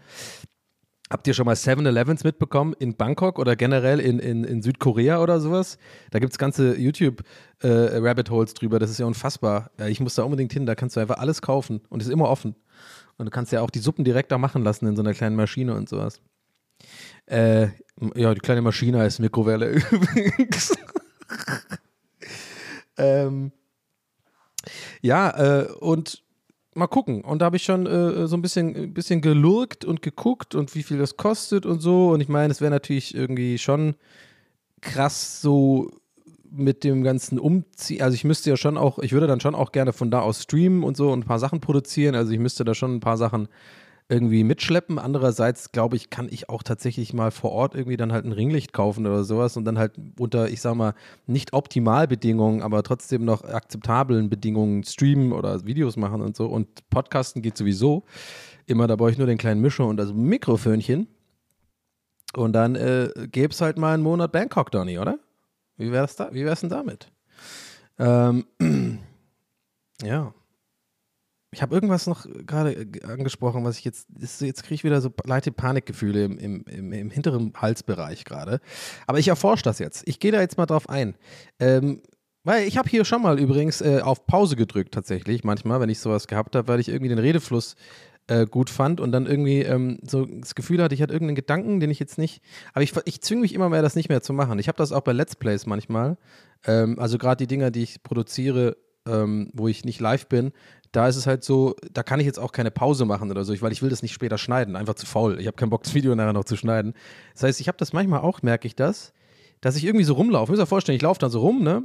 Habt ihr schon mal 7-Elevens mitbekommen in Bangkok oder generell in, in, in Südkorea oder sowas? Da gibt es ganze YouTube-Rabbit äh, drüber, das ist ja unfassbar. Äh, ich muss da unbedingt hin, da kannst du einfach alles kaufen und ist immer offen. Und du kannst ja auch die Suppen direkt da machen lassen in so einer kleinen Maschine und sowas. Äh, ja, die kleine Maschine heißt Mikrowelle übrigens. ähm, ja, äh, und mal gucken. Und da habe ich schon äh, so ein bisschen, ein bisschen gelurkt und geguckt und wie viel das kostet und so. Und ich meine, es wäre natürlich irgendwie schon krass so mit dem ganzen Umziehen. Also ich müsste ja schon auch, ich würde dann schon auch gerne von da aus streamen und so und ein paar Sachen produzieren. Also ich müsste da schon ein paar Sachen irgendwie mitschleppen. Andererseits, glaube ich, kann ich auch tatsächlich mal vor Ort irgendwie dann halt ein Ringlicht kaufen oder sowas und dann halt unter, ich sag mal, nicht Optimalbedingungen, aber trotzdem noch akzeptablen Bedingungen streamen oder Videos machen und so. Und Podcasten geht sowieso. Immer, da brauche ich nur den kleinen Mischer und das Mikrofönchen. Und dann äh, gäbe es halt mal einen Monat Bangkok, Donny, oder? Wie wär's da? Denn damit? Ähm, ja. Ich habe irgendwas noch gerade äh, angesprochen, was ich jetzt, jetzt kriege ich wieder so leichte Panikgefühle im, im, im, im hinteren Halsbereich gerade. Aber ich erforsche das jetzt. Ich gehe da jetzt mal drauf ein. Ähm, weil ich habe hier schon mal übrigens äh, auf Pause gedrückt tatsächlich, manchmal, wenn ich sowas gehabt habe, weil ich irgendwie den Redefluss äh, gut fand und dann irgendwie ähm, so das Gefühl hatte, ich hatte irgendeinen Gedanken, den ich jetzt nicht, aber ich, ich zwinge mich immer mehr, das nicht mehr zu machen. Ich habe das auch bei Let's Plays manchmal, ähm, also gerade die Dinger, die ich produziere, ähm, wo ich nicht live bin, da ist es halt so, da kann ich jetzt auch keine Pause machen oder so, weil ich will das nicht später schneiden, einfach zu faul. Ich habe keinen Bock, das Video nachher noch zu schneiden. Das heißt, ich habe das manchmal auch, merke ich das, dass ich irgendwie so rumlaufe. Ich muss mir vorstellen, ich laufe dann so rum, ne?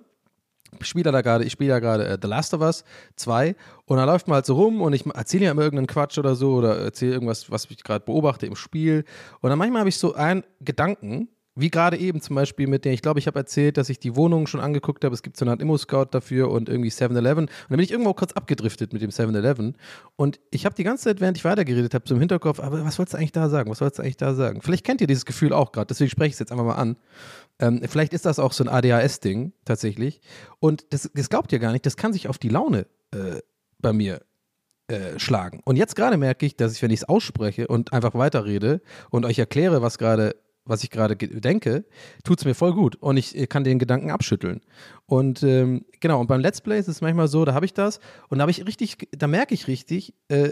Ich spiele da gerade, ich spiele da gerade äh, The Last of Us 2 und dann läuft man halt so rum und ich erzähle ja immer irgendeinen Quatsch oder so oder erzähle irgendwas, was ich gerade beobachte im Spiel. Und dann manchmal habe ich so einen Gedanken, wie gerade eben zum Beispiel mit der, ich glaube, ich habe erzählt, dass ich die Wohnung schon angeguckt habe. Es gibt so eine Art Immo-Scout dafür und irgendwie 7-Eleven. Und dann bin ich irgendwo kurz abgedriftet mit dem 7-Eleven. Und ich habe die ganze Zeit, während ich weitergeredet habe, so im Hinterkopf, aber was wolltest du eigentlich da sagen? Was wolltest du eigentlich da sagen? Vielleicht kennt ihr dieses Gefühl auch gerade, deswegen spreche ich es jetzt einfach mal an. Ähm, vielleicht ist das auch so ein ADHS-Ding tatsächlich. Und das, das, glaubt ihr gar nicht, das kann sich auf die Laune äh, bei mir äh, schlagen. Und jetzt gerade merke ich, dass ich, wenn ich es ausspreche und einfach weiterrede und euch erkläre, was gerade was ich gerade denke, tut es mir voll gut und ich kann den Gedanken abschütteln. Und ähm, genau, und beim Let's Play ist es manchmal so, da habe ich das und da habe ich richtig, da merke ich richtig, äh,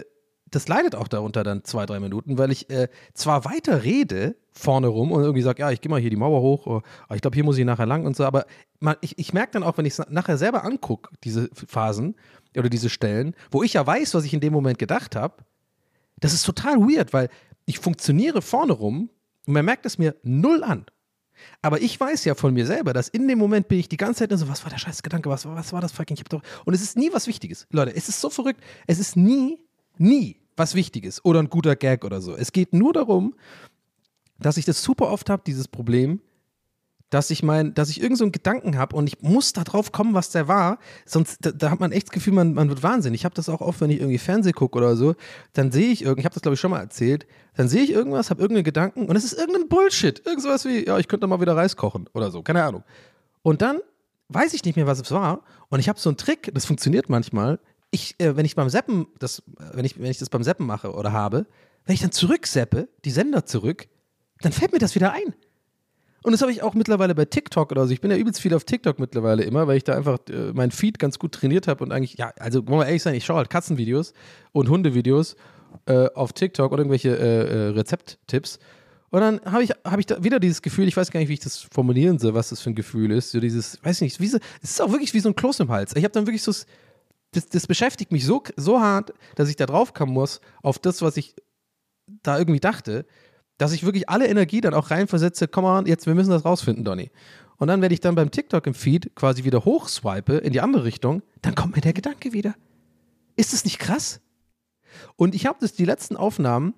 das leidet auch darunter dann zwei, drei Minuten, weil ich äh, zwar weiter rede vorne rum und irgendwie sage, ja, ich gehe mal hier die Mauer hoch, oh, ich glaube, hier muss ich nachher lang und so, aber man, ich, ich merke dann auch, wenn ich es nachher selber angucke, diese Phasen oder diese Stellen, wo ich ja weiß, was ich in dem Moment gedacht habe, das ist total weird, weil ich funktioniere vorne rum und man merkt es mir null an. Aber ich weiß ja von mir selber, dass in dem Moment bin ich die ganze Zeit so, was war der scheiß Gedanke, was, was war das fucking, ich hab doch. Und es ist nie was Wichtiges. Leute, es ist so verrückt. Es ist nie, nie was Wichtiges oder ein guter Gag oder so. Es geht nur darum, dass ich das super oft habe, dieses Problem, dass ich mein, dass ich irgendeinen so Gedanken habe und ich muss da drauf kommen, was der war. Sonst, da, da hat man echt das Gefühl, man, man wird wahnsinnig. Ich habe das auch oft, wenn ich irgendwie Fernseh gucke oder so, dann sehe ich irgendwie, ich habe das glaube ich schon mal erzählt, dann sehe ich irgendwas, habe irgendeinen Gedanken und es ist irgendein Bullshit. Irgendwas wie, ja, ich könnte mal wieder Reis kochen oder so, keine Ahnung. Und dann weiß ich nicht mehr, was es war. Und ich habe so einen Trick, das funktioniert manchmal. Ich, äh, wenn ich beim Seppen, das, wenn ich, wenn ich das beim Seppen mache oder habe, wenn ich dann zurückseppe, die Sender zurück, dann fällt mir das wieder ein. Und das habe ich auch mittlerweile bei TikTok oder so. Ich bin ja übelst viel auf TikTok mittlerweile immer, weil ich da einfach äh, mein Feed ganz gut trainiert habe und eigentlich, ja, also wollen wir ehrlich sein, ich schaue halt Katzenvideos und Hundevideos äh, auf TikTok oder irgendwelche äh, äh, Rezepttipps. Und dann habe ich, hab ich da wieder dieses Gefühl, ich weiß gar nicht, wie ich das formulieren soll, was das für ein Gefühl ist. So dieses, weiß ich nicht, wie so, es ist auch wirklich wie so ein Kloß im Hals. Ich habe dann wirklich so, das, das beschäftigt mich so, so hart, dass ich da drauf kommen muss, auf das, was ich da irgendwie dachte dass ich wirklich alle Energie dann auch reinversetze, komm mal, jetzt, wir müssen das rausfinden, Donny. Und dann, wenn ich dann beim TikTok im Feed quasi wieder hochswipe in die andere Richtung, dann kommt mir der Gedanke wieder. Ist das nicht krass? Und ich habe das die letzten Aufnahmen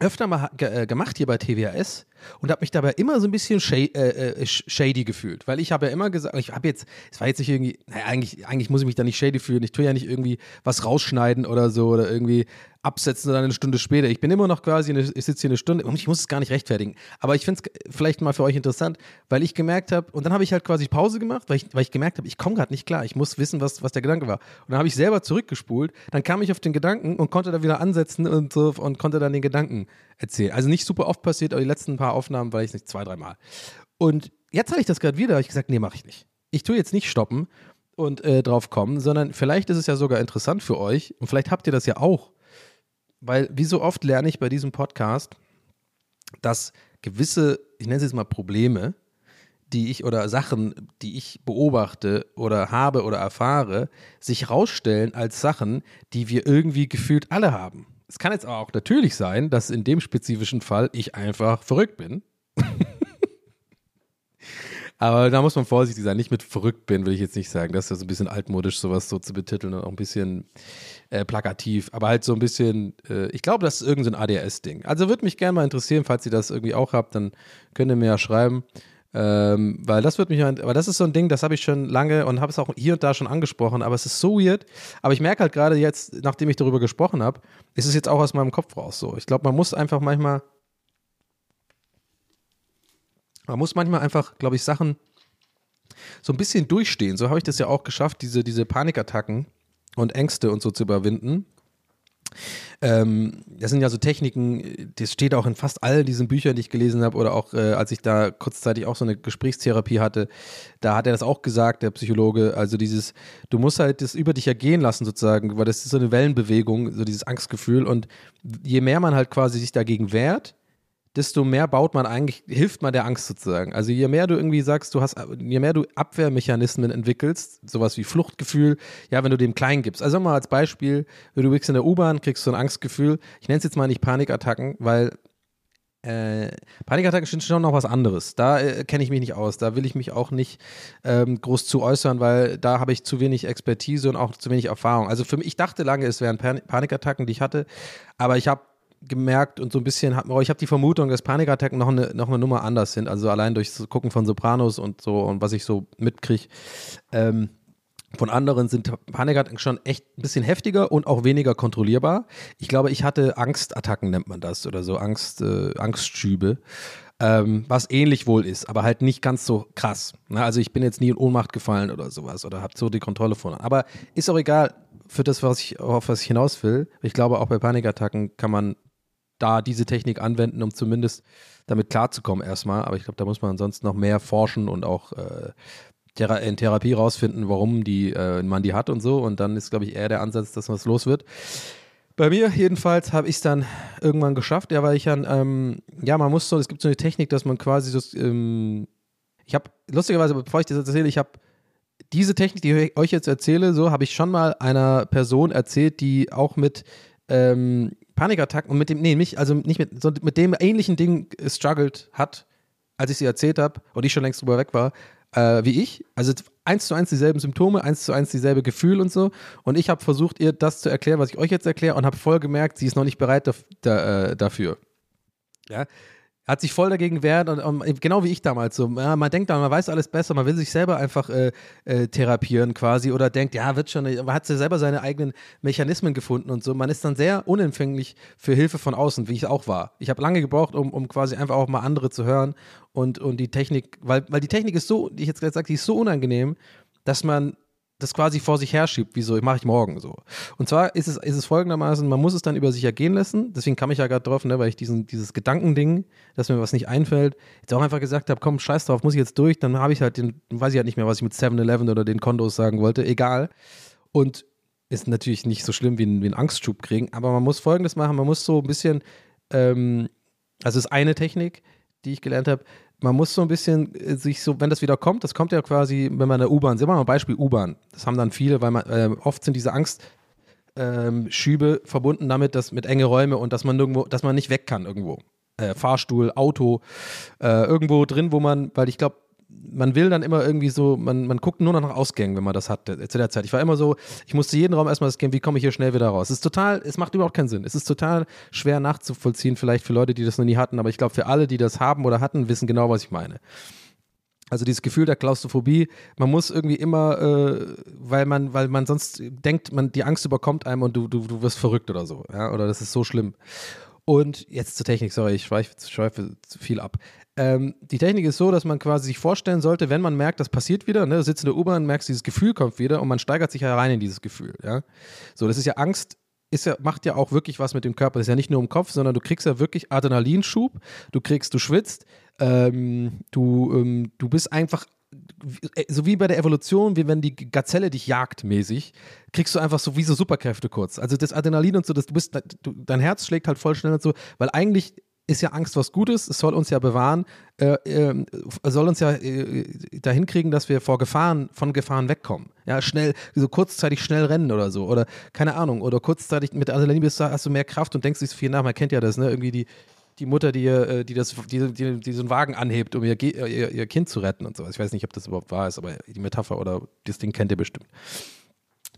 öfter mal äh, gemacht hier bei TWAS und habe mich dabei immer so ein bisschen shady, äh, äh, shady gefühlt, weil ich habe ja immer gesagt, ich habe jetzt, es war jetzt nicht irgendwie, naja, eigentlich, eigentlich muss ich mich da nicht shady fühlen, ich tue ja nicht irgendwie was rausschneiden oder so oder irgendwie absetzen oder eine Stunde später. Ich bin immer noch quasi, eine, ich sitze hier eine Stunde und ich muss es gar nicht rechtfertigen. Aber ich finde es vielleicht mal für euch interessant, weil ich gemerkt habe, und dann habe ich halt quasi Pause gemacht, weil ich, weil ich gemerkt habe, ich komme gerade nicht klar. Ich muss wissen, was, was der Gedanke war. Und dann habe ich selber zurückgespult, dann kam ich auf den Gedanken und konnte da wieder ansetzen und so und konnte dann den Gedanken erzählen. Also nicht super oft passiert, aber die letzten paar Aufnahmen war ich nicht zwei, dreimal. Und jetzt hatte ich das gerade wieder, habe ich gesagt, nee, mache ich nicht. Ich tue jetzt nicht stoppen und äh, drauf kommen, sondern vielleicht ist es ja sogar interessant für euch und vielleicht habt ihr das ja auch weil wie so oft lerne ich bei diesem Podcast, dass gewisse, ich nenne es jetzt mal Probleme, die ich oder Sachen, die ich beobachte oder habe oder erfahre, sich rausstellen als Sachen, die wir irgendwie gefühlt alle haben. Es kann jetzt aber auch natürlich sein, dass in dem spezifischen Fall ich einfach verrückt bin. Aber da muss man vorsichtig sein. Nicht mit verrückt bin, will ich jetzt nicht sagen. Das ist ja so ein bisschen altmodisch, sowas so zu betiteln und auch ein bisschen äh, plakativ. Aber halt so ein bisschen, äh, ich glaube, das ist irgendein so ADHS-Ding. Also würde mich gerne mal interessieren, falls ihr das irgendwie auch habt, dann könnt ihr mir ja schreiben. Ähm, weil das wird mich, aber das ist so ein Ding, das habe ich schon lange und habe es auch hier und da schon angesprochen, aber es ist so weird. Aber ich merke halt gerade jetzt, nachdem ich darüber gesprochen habe, ist es jetzt auch aus meinem Kopf raus so. Ich glaube, man muss einfach manchmal man muss manchmal einfach, glaube ich, Sachen so ein bisschen durchstehen. So habe ich das ja auch geschafft, diese, diese Panikattacken und Ängste und so zu überwinden. Ähm, das sind ja so Techniken, das steht auch in fast all diesen Büchern, die ich gelesen habe, oder auch äh, als ich da kurzzeitig auch so eine Gesprächstherapie hatte, da hat er das auch gesagt, der Psychologe. Also dieses, du musst halt das über dich ergehen lassen sozusagen, weil das ist so eine Wellenbewegung, so dieses Angstgefühl. Und je mehr man halt quasi sich dagegen wehrt, desto mehr baut man eigentlich, hilft man der Angst sozusagen. Also je mehr du irgendwie sagst, du hast, je mehr du Abwehrmechanismen entwickelst, sowas wie Fluchtgefühl, ja, wenn du dem klein gibst. Also mal als Beispiel, wenn du bist in der U-Bahn, kriegst du ein Angstgefühl. Ich nenne es jetzt mal nicht Panikattacken, weil äh, Panikattacken sind schon noch was anderes. Da äh, kenne ich mich nicht aus. Da will ich mich auch nicht ähm, groß zu äußern, weil da habe ich zu wenig Expertise und auch zu wenig Erfahrung. Also für mich, ich dachte lange, es wären Pan Panikattacken, die ich hatte, aber ich habe gemerkt und so ein bisschen, oh, ich habe die Vermutung, dass Panikattacken noch eine, noch eine Nummer anders sind. Also allein durch das Gucken von Sopranos und so und was ich so mitkriege. Ähm, von anderen sind Panikattacken schon echt ein bisschen heftiger und auch weniger kontrollierbar. Ich glaube, ich hatte Angstattacken, nennt man das, oder so Angst, äh, Angstschübe. Ähm, was ähnlich wohl ist, aber halt nicht ganz so krass. Na, also ich bin jetzt nie in Ohnmacht gefallen oder sowas oder habe so die Kontrolle von. Aber ist auch egal für das, was ich, auf was ich hinaus will. Ich glaube, auch bei Panikattacken kann man da diese Technik anwenden, um zumindest damit klarzukommen erstmal. Aber ich glaube, da muss man ansonsten noch mehr forschen und auch äh, in Therapie rausfinden, warum die, äh, man die hat und so. Und dann ist, glaube ich, eher der Ansatz, dass was los wird. Bei mir jedenfalls habe ich es dann irgendwann geschafft, ja, weil ich dann, ähm, ja, man muss so, es gibt so eine Technik, dass man quasi so, ähm, ich habe, lustigerweise, bevor ich das erzähle, ich habe diese Technik, die ich euch jetzt erzähle, so habe ich schon mal einer Person erzählt, die auch mit ähm, Panikattacken und mit dem, nee, nicht, also nicht mit, sondern mit dem ähnlichen Ding struggled hat, als ich sie erzählt habe und ich schon längst drüber weg war, äh, wie ich. Also eins zu eins dieselben Symptome, eins zu eins dieselbe Gefühl und so. Und ich habe versucht, ihr das zu erklären, was ich euch jetzt erkläre und habe voll gemerkt, sie ist noch nicht bereit da, da, äh, dafür. Ja, hat sich voll dagegen gewehrt und, und, genau wie ich damals so. Ja, man denkt dann, man weiß alles besser, man will sich selber einfach äh, äh, therapieren quasi oder denkt, ja, wird schon, man hat selber seine eigenen Mechanismen gefunden und so. Man ist dann sehr unempfänglich für Hilfe von außen, wie ich auch war. Ich habe lange gebraucht, um, um quasi einfach auch mal andere zu hören und, und die Technik, weil, weil die Technik ist so, die ich jetzt gerade sage, die ist so unangenehm, dass man das quasi vor sich her schiebt, wie so, mache ich morgen so. Und zwar ist es, ist es folgendermaßen, man muss es dann über sich ergehen lassen, deswegen kam ich ja gerade drauf, ne, weil ich diesen, dieses Gedankending, dass mir was nicht einfällt, jetzt auch einfach gesagt habe, komm, scheiß drauf, muss ich jetzt durch, dann habe ich halt den, weiß ich halt nicht mehr, was ich mit 7-Eleven oder den Kondos sagen wollte, egal. Und ist natürlich nicht so schlimm wie ein, wie ein Angstschub kriegen, aber man muss folgendes machen, man muss so ein bisschen, ähm, also ist eine Technik, die ich gelernt habe, man muss so ein bisschen äh, sich so, wenn das wieder kommt, das kommt ja quasi, wenn man in der U-Bahn, sehen wir mal ein Beispiel U-Bahn. Das haben dann viele, weil man, äh, oft sind diese Angstschübe ähm, verbunden damit, dass mit enge Räume und dass man nirgendwo, dass man nicht weg kann irgendwo. Äh, Fahrstuhl, Auto, äh, irgendwo drin, wo man, weil ich glaube, man will dann immer irgendwie so, man, man guckt nur noch nach Ausgängen, wenn man das hat äh, zu der Zeit. Ich war immer so, ich musste jeden Raum erstmal scannen, wie komme ich hier schnell wieder raus. Es ist total, es macht überhaupt keinen Sinn. Es ist total schwer nachzuvollziehen, vielleicht für Leute, die das noch nie hatten, aber ich glaube, für alle, die das haben oder hatten, wissen genau, was ich meine. Also dieses Gefühl der Klaustrophobie, man muss irgendwie immer, äh, weil man, weil man sonst denkt, man die Angst überkommt einem und du, du, du wirst verrückt oder so, ja, oder das ist so schlimm. Und jetzt zur Technik, sorry, ich schweife, schweife zu viel ab. Ähm, die Technik ist so, dass man quasi sich vorstellen sollte, wenn man merkt, das passiert wieder, ne, sitzt in der U-Bahn, merkst, dieses Gefühl kommt wieder und man steigert sich ja rein in dieses Gefühl, ja. So, das ist ja Angst, ist ja, macht ja auch wirklich was mit dem Körper. Das ist ja nicht nur im Kopf, sondern du kriegst ja wirklich Adrenalinschub, du kriegst, du schwitzt, ähm, du, ähm, du bist einfach äh, so wie bei der Evolution, wie wenn die Gazelle dich jagt mäßig, kriegst du einfach so wie so Superkräfte kurz. Also das Adrenalin und so, das, du bist, du, dein Herz schlägt halt voll schnell und so, weil eigentlich ist ja Angst was Gutes, es soll uns ja bewahren, äh, äh, soll uns ja äh, dahin kriegen, dass wir vor Gefahren, von Gefahren wegkommen. Ja, schnell, so kurzzeitig schnell rennen oder so. Oder keine Ahnung, oder kurzzeitig mit Adrenalin bist du, hast du mehr Kraft und denkst nicht so viel nach. Man kennt ja das, ne? Irgendwie die, die Mutter, die, äh, die, das, die, die, die so einen Wagen anhebt, um ihr, ihr, ihr Kind zu retten und so. Ich weiß nicht, ob das überhaupt wahr ist, aber die Metapher oder das Ding kennt ihr bestimmt.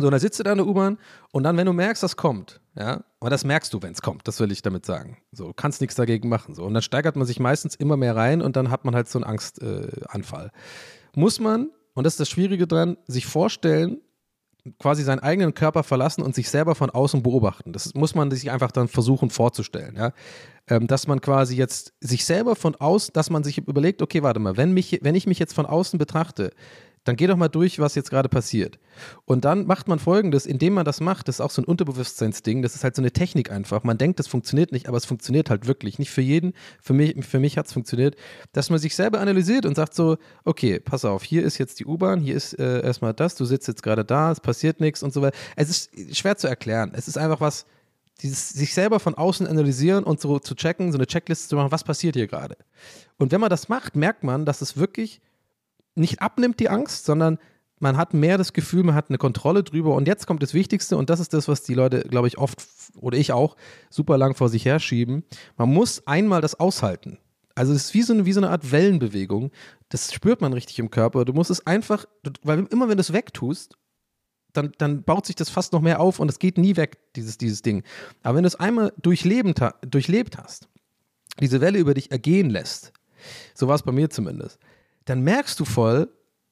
So, und dann sitzt du da in der U-Bahn und dann, wenn du merkst, das kommt, ja, aber das merkst du, wenn es kommt, das will ich damit sagen. So, kannst nichts dagegen machen. So, und dann steigert man sich meistens immer mehr rein und dann hat man halt so einen Angstanfall. Äh, Muss man, und das ist das Schwierige dran, sich vorstellen, quasi seinen eigenen Körper verlassen und sich selber von außen beobachten. Das muss man sich einfach dann versuchen vorzustellen, ja. Ähm, dass man quasi jetzt sich selber von außen, dass man sich überlegt, okay, warte mal, wenn, mich, wenn ich mich jetzt von außen betrachte, dann geh doch mal durch, was jetzt gerade passiert. Und dann macht man folgendes, indem man das macht, das ist auch so ein Unterbewusstseinsding, das ist halt so eine Technik einfach. Man denkt, das funktioniert nicht, aber es funktioniert halt wirklich. Nicht für jeden, für mich, für mich hat es funktioniert, dass man sich selber analysiert und sagt so, okay, pass auf, hier ist jetzt die U-Bahn, hier ist äh, erstmal das, du sitzt jetzt gerade da, es passiert nichts und so weiter. Es ist schwer zu erklären. Es ist einfach was, dieses sich selber von außen analysieren und so zu checken, so eine Checkliste zu machen, was passiert hier gerade. Und wenn man das macht, merkt man, dass es wirklich nicht abnimmt, die Angst, sondern man hat mehr das Gefühl, man hat eine Kontrolle drüber. Und jetzt kommt das Wichtigste, und das ist das, was die Leute, glaube ich, oft oder ich auch super lang vor sich herschieben. Man muss einmal das aushalten. Also es ist wie so, eine, wie so eine Art Wellenbewegung. Das spürt man richtig im Körper. Du musst es einfach, weil immer wenn du es wegtust, dann, dann baut sich das fast noch mehr auf und es geht nie weg, dieses, dieses Ding. Aber wenn du es einmal durchlebt, durchlebt hast, diese Welle über dich ergehen lässt, so war es bei mir zumindest, dann merkst du voll,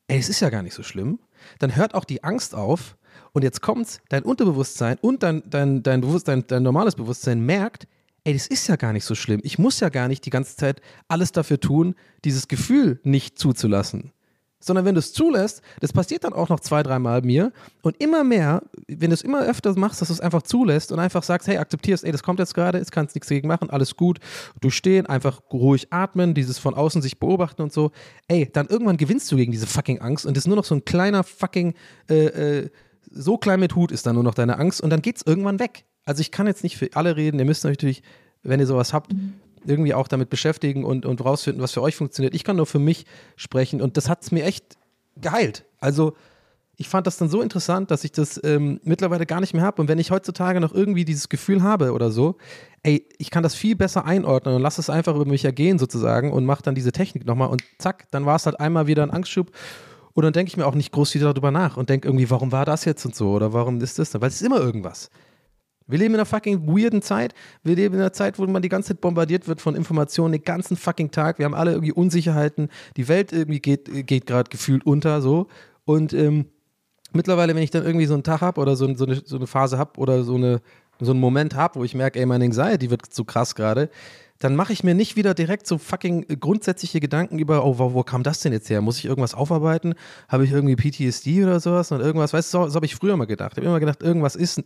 ey, es ist ja gar nicht so schlimm. Dann hört auch die Angst auf und jetzt kommt dein Unterbewusstsein und dein, dein, dein, Bewusstsein, dein normales Bewusstsein merkt, ey, das ist ja gar nicht so schlimm. Ich muss ja gar nicht die ganze Zeit alles dafür tun, dieses Gefühl nicht zuzulassen sondern wenn du es zulässt, das passiert dann auch noch zwei, dreimal mir. Und immer mehr, wenn du es immer öfter machst, dass du es einfach zulässt und einfach sagst, hey, akzeptierst, ey, das kommt jetzt gerade, jetzt kannst nichts dagegen machen, alles gut, durchstehen, einfach ruhig atmen, dieses von außen sich beobachten und so, ey, dann irgendwann gewinnst du gegen diese fucking Angst und das ist nur noch so ein kleiner fucking, äh, äh, so klein mit Hut ist dann nur noch deine Angst und dann geht es irgendwann weg. Also ich kann jetzt nicht für alle reden, ihr müsst natürlich, wenn ihr sowas habt, irgendwie auch damit beschäftigen und, und rausfinden, was für euch funktioniert. Ich kann nur für mich sprechen und das hat es mir echt geheilt. Also ich fand das dann so interessant, dass ich das ähm, mittlerweile gar nicht mehr habe. Und wenn ich heutzutage noch irgendwie dieses Gefühl habe oder so, ey, ich kann das viel besser einordnen und lasse es einfach über mich ergehen sozusagen und mache dann diese Technik nochmal und zack, dann war es halt einmal wieder ein Angstschub. Und dann denke ich mir auch nicht groß wieder darüber nach und denke irgendwie, warum war das jetzt und so oder warum ist das denn? Weil es ist immer irgendwas. Wir leben in einer fucking weirden Zeit. Wir leben in einer Zeit, wo man die ganze Zeit bombardiert wird von Informationen den ganzen fucking Tag. Wir haben alle irgendwie Unsicherheiten. Die Welt irgendwie geht, geht gerade gefühlt unter so. Und ähm, mittlerweile, wenn ich dann irgendwie so einen Tag habe oder so, so, eine, so eine Phase habe oder so, eine, so einen Moment habe, wo ich merke, ey, meine Anxiety wird zu krass gerade, dann mache ich mir nicht wieder direkt so fucking grundsätzliche Gedanken über, oh, wo, wo, kam das denn jetzt her? Muss ich irgendwas aufarbeiten? Habe ich irgendwie PTSD oder sowas? Und irgendwas, weißt du, so, so habe ich früher mal gedacht. Ich habe immer gedacht, irgendwas ist,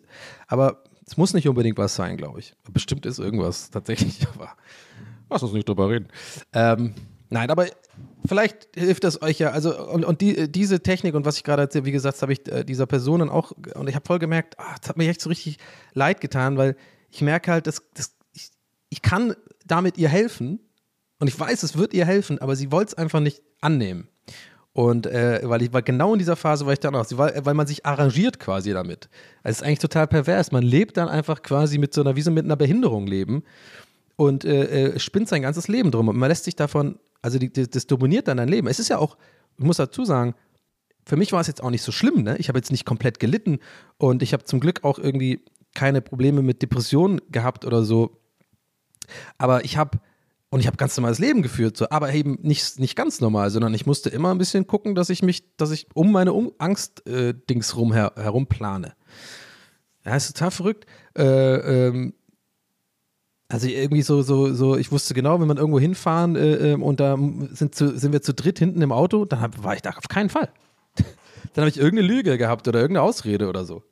aber es muss nicht unbedingt was sein, glaube ich. Bestimmt ist irgendwas tatsächlich, aber lass uns nicht drüber reden. Ähm, nein, aber vielleicht hilft das euch ja. Also, und, und die, diese Technik und was ich gerade erzählt, wie gesagt, habe ich äh, dieser Person dann auch, und ich habe voll gemerkt, es ah, hat mir echt so richtig leid getan, weil ich merke halt, dass, dass ich, ich kann damit ihr helfen und ich weiß, es wird ihr helfen, aber sie wollte es einfach nicht annehmen. Und äh, weil ich war genau in dieser Phase, war ich dann auch, weil, weil man sich arrangiert quasi damit. Es ist eigentlich total pervers. Man lebt dann einfach quasi mit so einer, wie so mit einer Behinderung leben und äh, äh, spinnt sein ganzes Leben drum. Und man lässt sich davon Also die, die, das dominiert dann dein Leben. Es ist ja auch, ich muss dazu sagen, für mich war es jetzt auch nicht so schlimm, ne? Ich habe jetzt nicht komplett gelitten und ich habe zum Glück auch irgendwie keine Probleme mit Depressionen gehabt oder so. Aber ich habe und ich habe ganz normales Leben geführt, so, aber eben nicht, nicht ganz normal, sondern ich musste immer ein bisschen gucken, dass ich mich, dass ich um meine um Angst-Dings äh, her, herum plane. Ja, ist total verrückt. Äh, ähm, also irgendwie so, so, so, ich wusste genau, wenn man irgendwo hinfahren äh, ähm, und da sind, zu, sind wir zu dritt hinten im Auto, dann hab, war ich da auf keinen Fall. dann habe ich irgendeine Lüge gehabt oder irgendeine Ausrede oder so.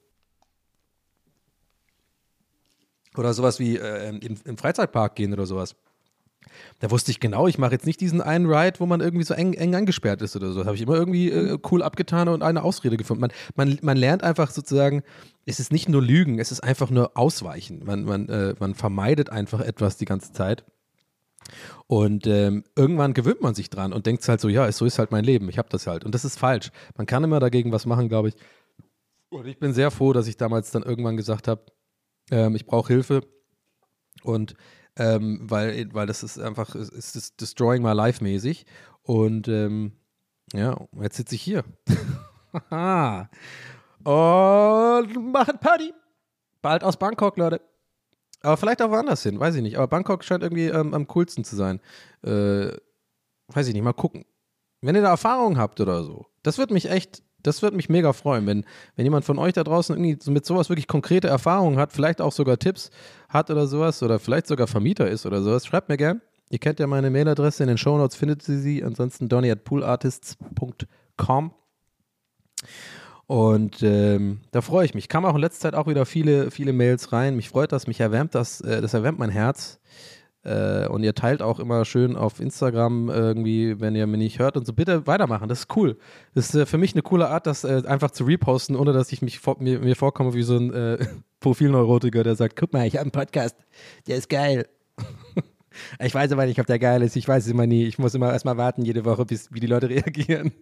Oder sowas wie äh, im, im Freizeitpark gehen oder sowas. Da wusste ich genau, ich mache jetzt nicht diesen einen Ride, wo man irgendwie so eng, eng angesperrt ist oder so. Das habe ich immer irgendwie äh, cool abgetan und eine Ausrede gefunden. Man, man, man lernt einfach sozusagen, es ist nicht nur Lügen, es ist einfach nur Ausweichen. Man, man, äh, man vermeidet einfach etwas die ganze Zeit. Und ähm, irgendwann gewöhnt man sich dran und denkt halt so, ja, so ist halt mein Leben, ich habe das halt. Und das ist falsch. Man kann immer dagegen was machen, glaube ich. Und ich bin sehr froh, dass ich damals dann irgendwann gesagt habe, ähm, ich brauche Hilfe. Und ähm, weil, weil das ist einfach, ist, ist Destroying My Life mäßig. Und ähm, ja, jetzt sitze ich hier. und machen Party. Bald aus Bangkok, Leute. Aber vielleicht auch woanders hin, weiß ich nicht. Aber Bangkok scheint irgendwie ähm, am coolsten zu sein. Äh, weiß ich nicht, mal gucken. Wenn ihr da Erfahrungen habt oder so, das wird mich echt das würde mich mega freuen, wenn, wenn jemand von euch da draußen irgendwie mit sowas wirklich konkrete Erfahrungen hat, vielleicht auch sogar Tipps hat oder sowas oder vielleicht sogar Vermieter ist oder sowas. Schreibt mir gern. Ihr kennt ja meine Mailadresse, in den Shownotes findet ihr sie. Ansonsten donny at poolartists.com. Und ähm, da freue ich mich. Kam auch in letzter Zeit auch wieder viele, viele Mails rein. Mich freut das, mich erwärmt das, äh, das erwärmt mein Herz. Äh, und ihr teilt auch immer schön auf Instagram irgendwie, wenn ihr mich nicht hört und so. Bitte weitermachen, das ist cool. Das ist äh, für mich eine coole Art, das äh, einfach zu reposten, ohne dass ich mich vor, mir, mir, vorkomme wie so ein äh, Profilneurotiker, der sagt: Guck mal, ich habe einen Podcast, der ist geil. ich weiß aber nicht, ob der geil ist. Ich weiß es immer nie. Ich muss immer erstmal warten, jede Woche, bis wie die Leute reagieren.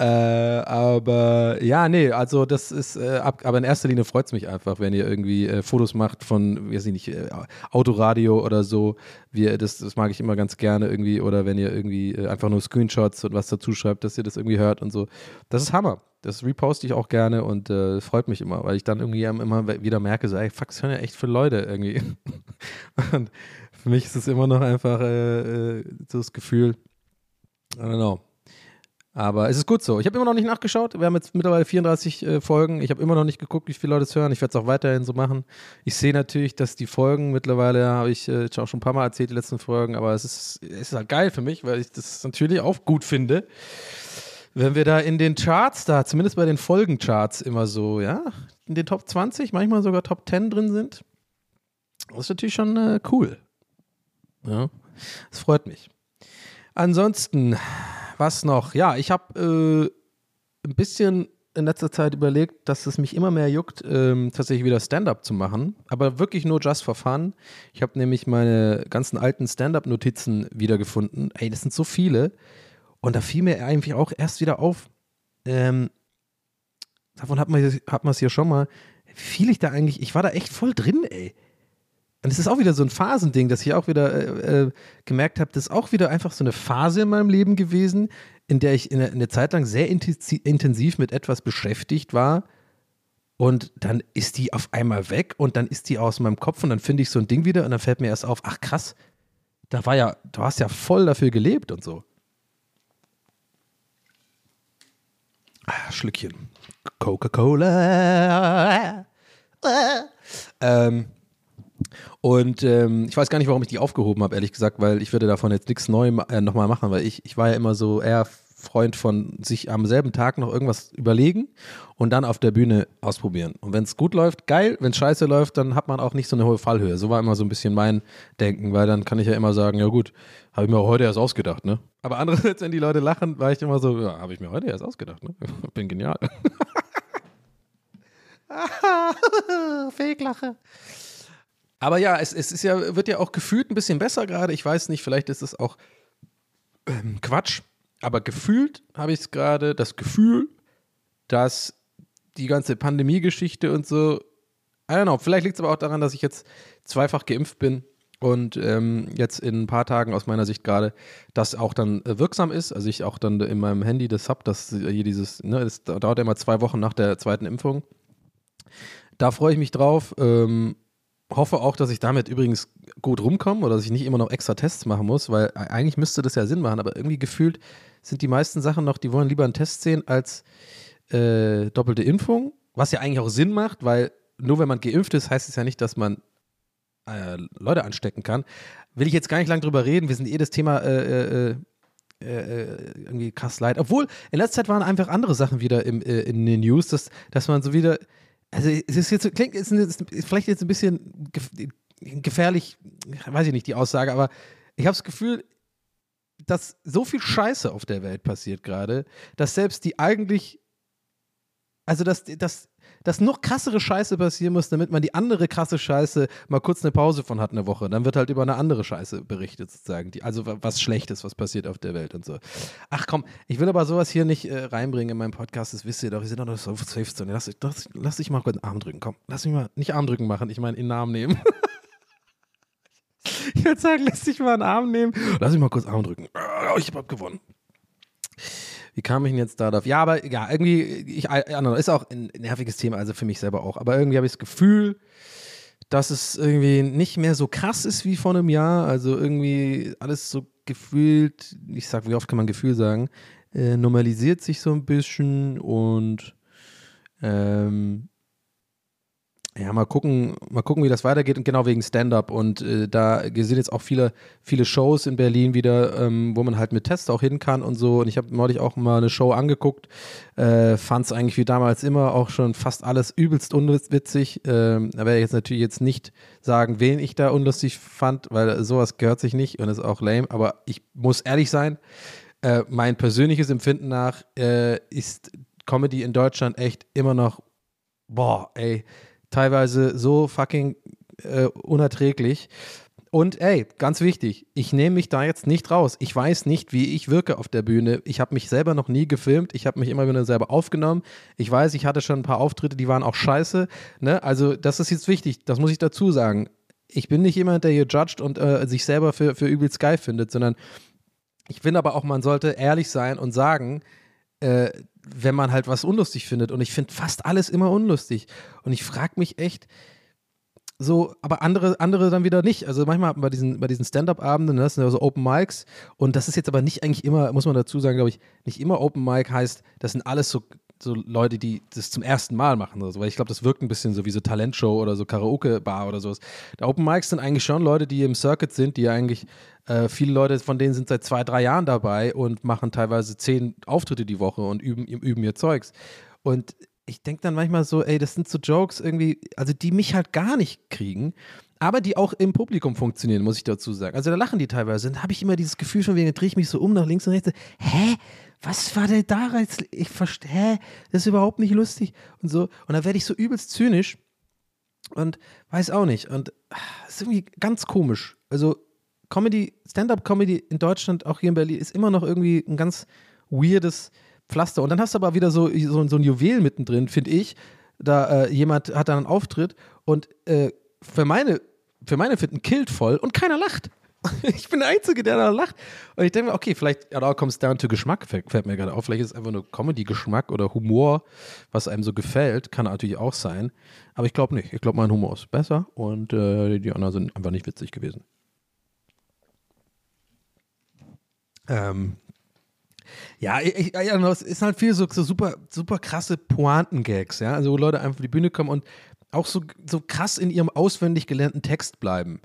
Äh, aber ja, nee, also das ist, äh, ab, aber in erster Linie freut es mich einfach, wenn ihr irgendwie äh, Fotos macht von, weiß ich nicht, äh, Autoradio oder so. Wir, das, das mag ich immer ganz gerne irgendwie. Oder wenn ihr irgendwie äh, einfach nur Screenshots und was dazu schreibt, dass ihr das irgendwie hört und so. Das ist Hammer. Das reposte ich auch gerne und äh, freut mich immer, weil ich dann irgendwie immer wieder merke, so, ey, fuck, das hören ja echt viele Leute irgendwie. und für mich ist es immer noch einfach so das Gefühl, I don't know aber es ist gut so. Ich habe immer noch nicht nachgeschaut. Wir haben jetzt mittlerweile 34 äh, Folgen. Ich habe immer noch nicht geguckt, wie viele Leute es hören. Ich werde es auch weiterhin so machen. Ich sehe natürlich, dass die Folgen mittlerweile, habe ich äh, auch schon ein paar Mal erzählt, die letzten Folgen, aber es ist, es ist halt geil für mich, weil ich das natürlich auch gut finde. Wenn wir da in den Charts da, zumindest bei den Folgencharts immer so, ja, in den Top 20, manchmal sogar Top 10 drin sind, das ist natürlich schon äh, cool. Ja, das freut mich. Ansonsten, was noch? Ja, ich habe äh, ein bisschen in letzter Zeit überlegt, dass es mich immer mehr juckt, ähm, tatsächlich wieder Stand-up zu machen. Aber wirklich nur just for fun. Ich habe nämlich meine ganzen alten Stand-up-Notizen wiedergefunden. Ey, das sind so viele. Und da fiel mir eigentlich auch erst wieder auf. Ähm, davon hat man hat es hier schon mal. Wie viel ich da eigentlich. Ich war da echt voll drin, ey. Und es ist auch wieder so ein Phasending, dass ich auch wieder äh, äh, gemerkt habe, das ist auch wieder einfach so eine Phase in meinem Leben gewesen, in der ich in eine Zeit lang sehr intensiv mit etwas beschäftigt war. Und dann ist die auf einmal weg und dann ist die aus meinem Kopf und dann finde ich so ein Ding wieder und dann fällt mir erst auf, ach krass, da war ja, du hast ja voll dafür gelebt und so. Ah, Schlückchen. Coca-Cola. Ähm, und ähm, ich weiß gar nicht, warum ich die aufgehoben habe, ehrlich gesagt, weil ich würde davon jetzt nichts neu äh, nochmal machen, weil ich, ich war ja immer so eher Freund von sich am selben Tag noch irgendwas überlegen und dann auf der Bühne ausprobieren. Und wenn es gut läuft, geil. Wenn es scheiße läuft, dann hat man auch nicht so eine hohe Fallhöhe. So war immer so ein bisschen mein Denken, weil dann kann ich ja immer sagen, ja gut, habe ich mir auch heute erst ausgedacht, ne? Aber andererseits, wenn die Leute lachen, war ich immer so, ja, habe ich mir heute erst ausgedacht, ne? Bin genial. Fake-Lache. Aber ja, es, es ist ja, wird ja auch gefühlt ein bisschen besser gerade. Ich weiß nicht, vielleicht ist es auch ähm, Quatsch. Aber gefühlt habe ich es gerade das Gefühl, dass die ganze Pandemie-Geschichte und so, I don't know, vielleicht liegt es aber auch daran, dass ich jetzt zweifach geimpft bin und ähm, jetzt in ein paar Tagen aus meiner Sicht gerade das auch dann äh, wirksam ist. Also ich auch dann in meinem Handy das habe, dass hier dieses, ne, das dauert ja immer zwei Wochen nach der zweiten Impfung. Da freue ich mich drauf. Ähm, hoffe auch, dass ich damit übrigens gut rumkomme oder dass ich nicht immer noch extra Tests machen muss, weil eigentlich müsste das ja Sinn machen, aber irgendwie gefühlt sind die meisten Sachen noch, die wollen lieber einen Test sehen als äh, doppelte Impfung, was ja eigentlich auch Sinn macht, weil nur wenn man geimpft ist, heißt es ja nicht, dass man äh, Leute anstecken kann. Will ich jetzt gar nicht lange drüber reden, wir sind eh das Thema äh, äh, äh, äh irgendwie krass leid. Obwohl, in letzter Zeit waren einfach andere Sachen wieder im, in den News, dass, dass man so wieder also es ist jetzt, klingt es ist vielleicht jetzt ein bisschen gefährlich, weiß ich nicht, die Aussage, aber ich habe das Gefühl, dass so viel Scheiße auf der Welt passiert gerade, dass selbst die eigentlich, also dass, dass dass noch krassere Scheiße passieren muss, damit man die andere krasse Scheiße mal kurz eine Pause von hat, eine Woche. Dann wird halt über eine andere Scheiße berichtet, sozusagen. Die, also was Schlechtes, was passiert auf der Welt und so. Ach komm, ich will aber sowas hier nicht äh, reinbringen in meinem Podcast, das wisst ihr doch. Wir sind doch noch so safe Zone. Lass, lass, lass dich mal kurz den Arm drücken. Komm, lass mich mal nicht Arm drücken machen, ich meine in den Arm nehmen. ich würde sagen, lass dich mal einen Arm nehmen. Lass mich mal kurz Arm drücken. Oh, ich hab gewonnen. Wie kam ich denn jetzt darauf? Ja, aber ja, irgendwie, ich, ist auch ein nerviges Thema, also für mich selber auch. Aber irgendwie habe ich das Gefühl, dass es irgendwie nicht mehr so krass ist wie vor einem Jahr. Also irgendwie alles so gefühlt, ich sag, wie oft kann man Gefühl sagen, äh, normalisiert sich so ein bisschen und ähm, ja, mal gucken, mal gucken, wie das weitergeht und genau wegen Stand-up und äh, da sind jetzt auch viele, viele Shows in Berlin wieder, ähm, wo man halt mit Tests auch hin kann und so. Und ich habe neulich auch mal eine Show angeguckt, äh, fand es eigentlich wie damals immer auch schon fast alles übelst unwitzig. Ähm, da werde ich jetzt natürlich jetzt nicht sagen, wen ich da unlustig fand, weil sowas gehört sich nicht und ist auch lame. Aber ich muss ehrlich sein, äh, mein persönliches Empfinden nach äh, ist Comedy in Deutschland echt immer noch, boah, ey teilweise so fucking äh, unerträglich. Und ey, ganz wichtig, ich nehme mich da jetzt nicht raus. Ich weiß nicht, wie ich wirke auf der Bühne. Ich habe mich selber noch nie gefilmt. Ich habe mich immer wieder selber aufgenommen. Ich weiß, ich hatte schon ein paar Auftritte, die waren auch scheiße. Ne? Also, das ist jetzt wichtig. Das muss ich dazu sagen. Ich bin nicht jemand, der hier judgt und äh, sich selber für, für übelst geil findet, sondern ich finde aber auch, man sollte ehrlich sein und sagen, äh, wenn man halt was unlustig findet. Und ich finde fast alles immer unlustig. Und ich frage mich echt, so, aber andere, andere dann wieder nicht. Also manchmal bei diesen, bei diesen Stand-up-Abenden, ne, das sind ja so Open Mics und das ist jetzt aber nicht eigentlich immer, muss man dazu sagen, glaube ich, nicht immer Open Mic heißt, das sind alles so, so Leute, die das zum ersten Mal machen oder so, weil ich glaube, das wirkt ein bisschen so wie so Talentshow oder so Karaoke-Bar oder sowas. Der Open Mics sind eigentlich schon Leute, die im Circuit sind, die eigentlich äh, viele Leute von denen sind seit zwei, drei Jahren dabei und machen teilweise zehn Auftritte die Woche und üben, üben ihr Zeugs. Und ich denke dann manchmal so, ey, das sind so Jokes irgendwie, also die mich halt gar nicht kriegen, aber die auch im Publikum funktionieren, muss ich dazu sagen. Also da lachen die teilweise. Dann habe ich immer dieses Gefühl schon, wegen drehe ich mich so um nach links und rechts. Hä? Was war denn da? Ich verstehe? Das ist überhaupt nicht lustig und so. Und dann werde ich so übelst zynisch und weiß auch nicht. Und ah, das ist irgendwie ganz komisch. Also Comedy, Stand-up-Comedy in Deutschland, auch hier in Berlin, ist immer noch irgendwie ein ganz weirdes Pflaster. Und dann hast du aber wieder so, so, so ein Juwel mittendrin, finde ich. Da äh, jemand hat dann einen Auftritt und äh, für meine, für meine Finden killt voll und keiner lacht. ich bin der Einzige, der da lacht. Und ich denke mir, okay, vielleicht, ja, da kommt es down to Geschmack, fällt, mir gerade auf. Vielleicht ist es einfach nur Comedy-Geschmack oder Humor, was einem so gefällt. Kann natürlich auch sein. Aber ich glaube nicht. Ich glaube, mein Humor ist besser und äh, die anderen sind einfach nicht witzig gewesen. Ähm, ja, ich, ja, es ist halt viel so, so super, super krasse Pointen-Gags, ja. Also wo Leute einfach auf die Bühne kommen und auch so, so krass in ihrem auswendig gelernten Text bleiben.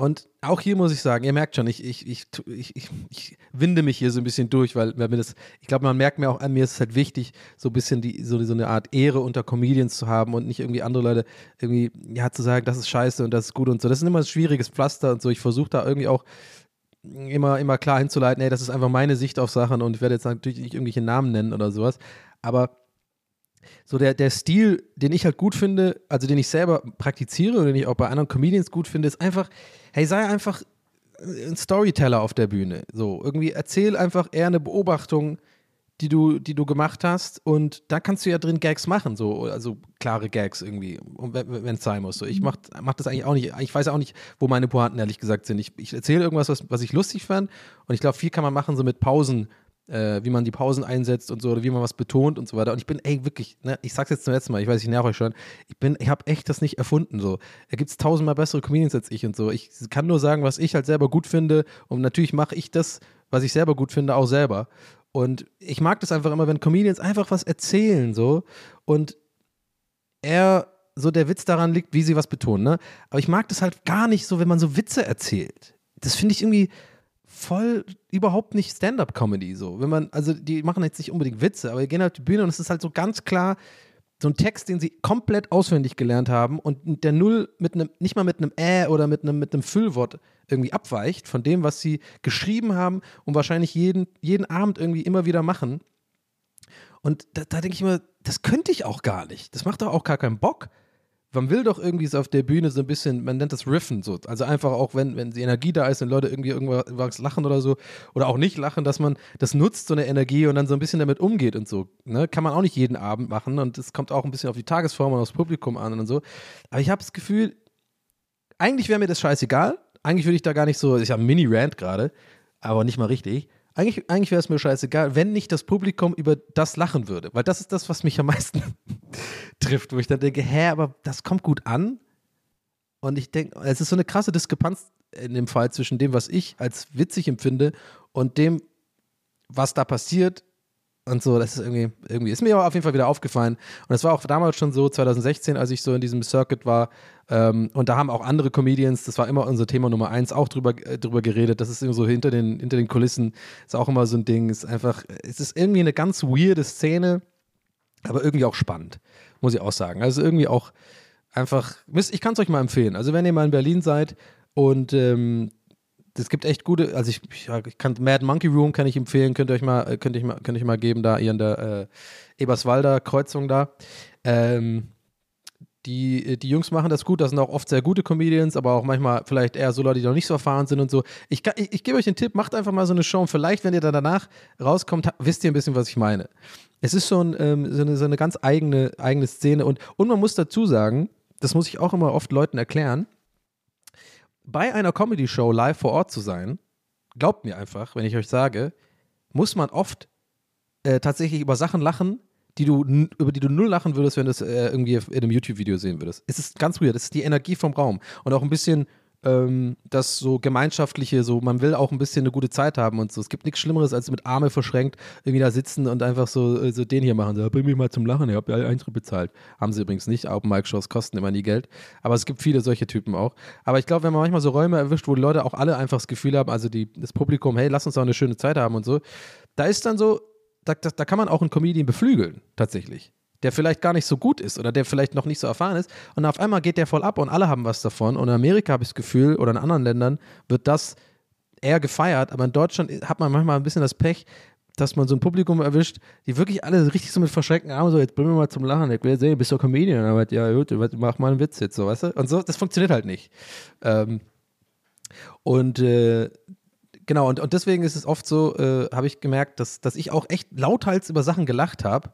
Und auch hier muss ich sagen, ihr merkt schon, ich, ich, ich, ich, ich, winde mich hier so ein bisschen durch, weil, weil mir das, ich glaube, man merkt mir auch an mir, ist es halt wichtig, so ein bisschen die, so, so eine Art Ehre unter Comedians zu haben und nicht irgendwie andere Leute irgendwie, ja, zu sagen, das ist scheiße und das ist gut und so. Das ist immer ein schwieriges Pflaster und so. Ich versuche da irgendwie auch immer, immer klar hinzuleiten, ey, das ist einfach meine Sicht auf Sachen und ich werde jetzt natürlich nicht irgendwelche Namen nennen oder sowas. Aber so der, der Stil, den ich halt gut finde, also den ich selber praktiziere und den ich auch bei anderen Comedians gut finde, ist einfach, hey, sei einfach ein Storyteller auf der Bühne. So, irgendwie erzähl einfach eher eine Beobachtung, die du, die du gemacht hast. Und da kannst du ja drin Gags machen, so, also klare Gags irgendwie, wenn es sein muss. So, ich mach, mach das eigentlich auch nicht. Ich weiß auch nicht, wo meine Pointen ehrlich gesagt sind. Ich, ich erzähle irgendwas, was, was ich lustig fand. Und ich glaube, viel kann man machen, so mit Pausen, äh, wie man die Pausen einsetzt und so, oder wie man was betont und so weiter. Und ich bin, ey, wirklich, ne, ich sag's jetzt zum letzten Mal, ich weiß, ich nerv euch schon, ich bin, ich habe echt das nicht erfunden, so. Da gibt's tausendmal bessere Comedians als ich und so. Ich kann nur sagen, was ich halt selber gut finde und natürlich mache ich das, was ich selber gut finde, auch selber. Und ich mag das einfach immer, wenn Comedians einfach was erzählen, so. Und er, so der Witz daran liegt, wie sie was betonen, ne? Aber ich mag das halt gar nicht so, wenn man so Witze erzählt. Das finde ich irgendwie voll überhaupt nicht Stand-up-Comedy, so. Wenn man, also die machen jetzt nicht unbedingt Witze, aber die gehen auf die Bühne und es ist halt so ganz klar, so ein Text, den sie komplett auswendig gelernt haben und der null mit einem, nicht mal mit einem Äh oder mit einem, mit einem Füllwort irgendwie abweicht von dem, was sie geschrieben haben und wahrscheinlich jeden, jeden Abend irgendwie immer wieder machen. Und da, da denke ich immer, das könnte ich auch gar nicht. Das macht doch auch gar keinen Bock. Man will doch irgendwie so auf der Bühne so ein bisschen, man nennt das Riffen so. Also einfach auch, wenn, wenn die Energie da ist und Leute irgendwie irgendwas lachen oder so oder auch nicht lachen, dass man das nutzt, so eine Energie und dann so ein bisschen damit umgeht und so. Ne? Kann man auch nicht jeden Abend machen und es kommt auch ein bisschen auf die Tagesform und aufs Publikum an und so. Aber ich habe das Gefühl, eigentlich wäre mir das scheißegal. Eigentlich würde ich da gar nicht so, ich habe einen Mini-Rant gerade, aber nicht mal richtig. Eigentlich, eigentlich wäre es mir scheißegal, wenn nicht das Publikum über das lachen würde. Weil das ist das, was mich am meisten trifft, wo ich dann denke, hä, aber das kommt gut an. Und ich denke, es ist so eine krasse Diskrepanz in dem Fall zwischen dem, was ich als witzig empfinde und dem, was da passiert. Und so, das ist irgendwie, irgendwie, ist mir aber auf jeden Fall wieder aufgefallen. Und das war auch damals schon so, 2016, als ich so in diesem Circuit war. Ähm, und da haben auch andere Comedians, das war immer unser Thema Nummer eins, auch drüber, äh, drüber geredet. Das ist immer so hinter den, hinter den Kulissen, ist auch immer so ein Ding. Ist einfach, es ist irgendwie eine ganz weirde Szene, aber irgendwie auch spannend, muss ich auch sagen. Also irgendwie auch einfach, ich kann es euch mal empfehlen. Also wenn ihr mal in Berlin seid und ähm, es gibt echt gute, also ich, ich kann Mad Monkey Room kann ich empfehlen, könnt ihr euch mal, könnt ich mal, könnt ich mal geben, da hier in der äh, Eberswalder Kreuzung da. Ähm, die, die Jungs machen das gut, das sind auch oft sehr gute Comedians, aber auch manchmal vielleicht eher so Leute, die noch nicht so erfahren sind und so. Ich, ich, ich gebe euch den Tipp, macht einfach mal so eine Show und vielleicht, wenn ihr dann danach rauskommt, wisst ihr ein bisschen, was ich meine. Es ist schon ähm, so, eine, so eine ganz eigene, eigene Szene und, und man muss dazu sagen, das muss ich auch immer oft Leuten erklären, bei einer Comedy-Show live vor Ort zu sein, glaubt mir einfach, wenn ich euch sage, muss man oft äh, tatsächlich über Sachen lachen, die du, über die du null lachen würdest, wenn du es äh, irgendwie in einem YouTube-Video sehen würdest. Es ist ganz weird. Es ist die Energie vom Raum. Und auch ein bisschen ähm, das so gemeinschaftliche, so man will auch ein bisschen eine gute Zeit haben und so. Es gibt nichts Schlimmeres, als mit Arme verschränkt irgendwie da sitzen und einfach so, äh, so den hier machen. So, bring mich mal zum Lachen, ihr habt ja Eintritt bezahlt. Haben sie übrigens nicht. Open Mic Shows kosten immer nie Geld. Aber es gibt viele solche Typen auch. Aber ich glaube, wenn man manchmal so Räume erwischt, wo die Leute auch alle einfach das Gefühl haben, also die, das Publikum, hey, lass uns auch eine schöne Zeit haben und so, da ist dann so, da, da, da kann man auch einen Comedian beflügeln, tatsächlich der vielleicht gar nicht so gut ist oder der vielleicht noch nicht so erfahren ist. Und auf einmal geht der voll ab und alle haben was davon. Und in Amerika habe ich das Gefühl, oder in anderen Ländern wird das eher gefeiert. Aber in Deutschland hat man manchmal ein bisschen das Pech, dass man so ein Publikum erwischt, die wirklich alle richtig so mit verschränkten Armen so, jetzt bringen wir mal zum Lachen, ich will sehen, bist du Comedian? Aber ja, gut, mach mal einen Witz jetzt, so, weißt du? Und so, das funktioniert halt nicht. Ähm, und äh, genau, und, und deswegen ist es oft so, äh, habe ich gemerkt, dass, dass ich auch echt lauthals über Sachen gelacht habe,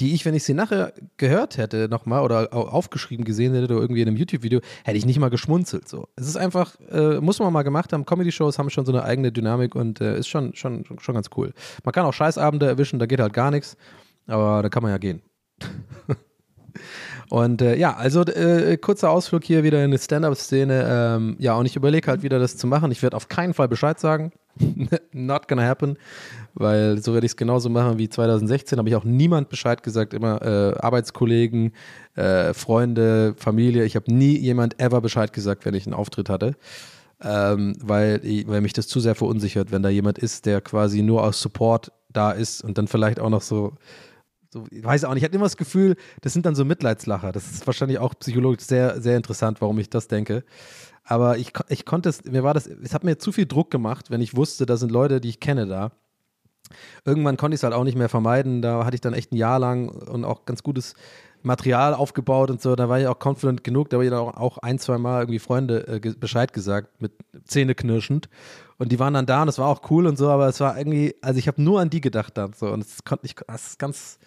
die ich, wenn ich sie nachher gehört hätte nochmal oder aufgeschrieben gesehen hätte oder irgendwie in einem YouTube-Video, hätte ich nicht mal geschmunzelt. So. Es ist einfach, äh, muss man mal gemacht haben. Comedy-Shows haben schon so eine eigene Dynamik und äh, ist schon, schon, schon ganz cool. Man kann auch Scheißabende erwischen, da geht halt gar nichts, aber da kann man ja gehen. Und äh, ja, also äh, kurzer Ausflug hier wieder in die Stand-Up-Szene. Ähm, ja, und ich überlege halt wieder, das zu machen. Ich werde auf keinen Fall Bescheid sagen. Not gonna happen, weil so werde ich es genauso machen wie 2016. Habe ich auch niemand Bescheid gesagt, immer äh, Arbeitskollegen, äh, Freunde, Familie. Ich habe nie jemand ever Bescheid gesagt, wenn ich einen Auftritt hatte. Ähm, weil, weil mich das zu sehr verunsichert, wenn da jemand ist, der quasi nur aus Support da ist und dann vielleicht auch noch so so, ich weiß auch nicht, ich hatte immer das Gefühl, das sind dann so Mitleidslacher. Das ist wahrscheinlich auch psychologisch sehr, sehr interessant, warum ich das denke. Aber ich, ich konnte es, mir war das, es hat mir zu viel Druck gemacht, wenn ich wusste, da sind Leute, die ich kenne da. Irgendwann konnte ich es halt auch nicht mehr vermeiden. Da hatte ich dann echt ein Jahr lang und auch ganz gutes Material aufgebaut und so. Da war ich auch confident genug. Da habe ich dann auch, auch ein, zwei Mal irgendwie Freunde äh, Bescheid gesagt, mit Zähne knirschend. Und die waren dann da und das war auch cool und so, aber es war irgendwie, also ich habe nur an die gedacht dann so. Und es konnte nicht, das ist ganz,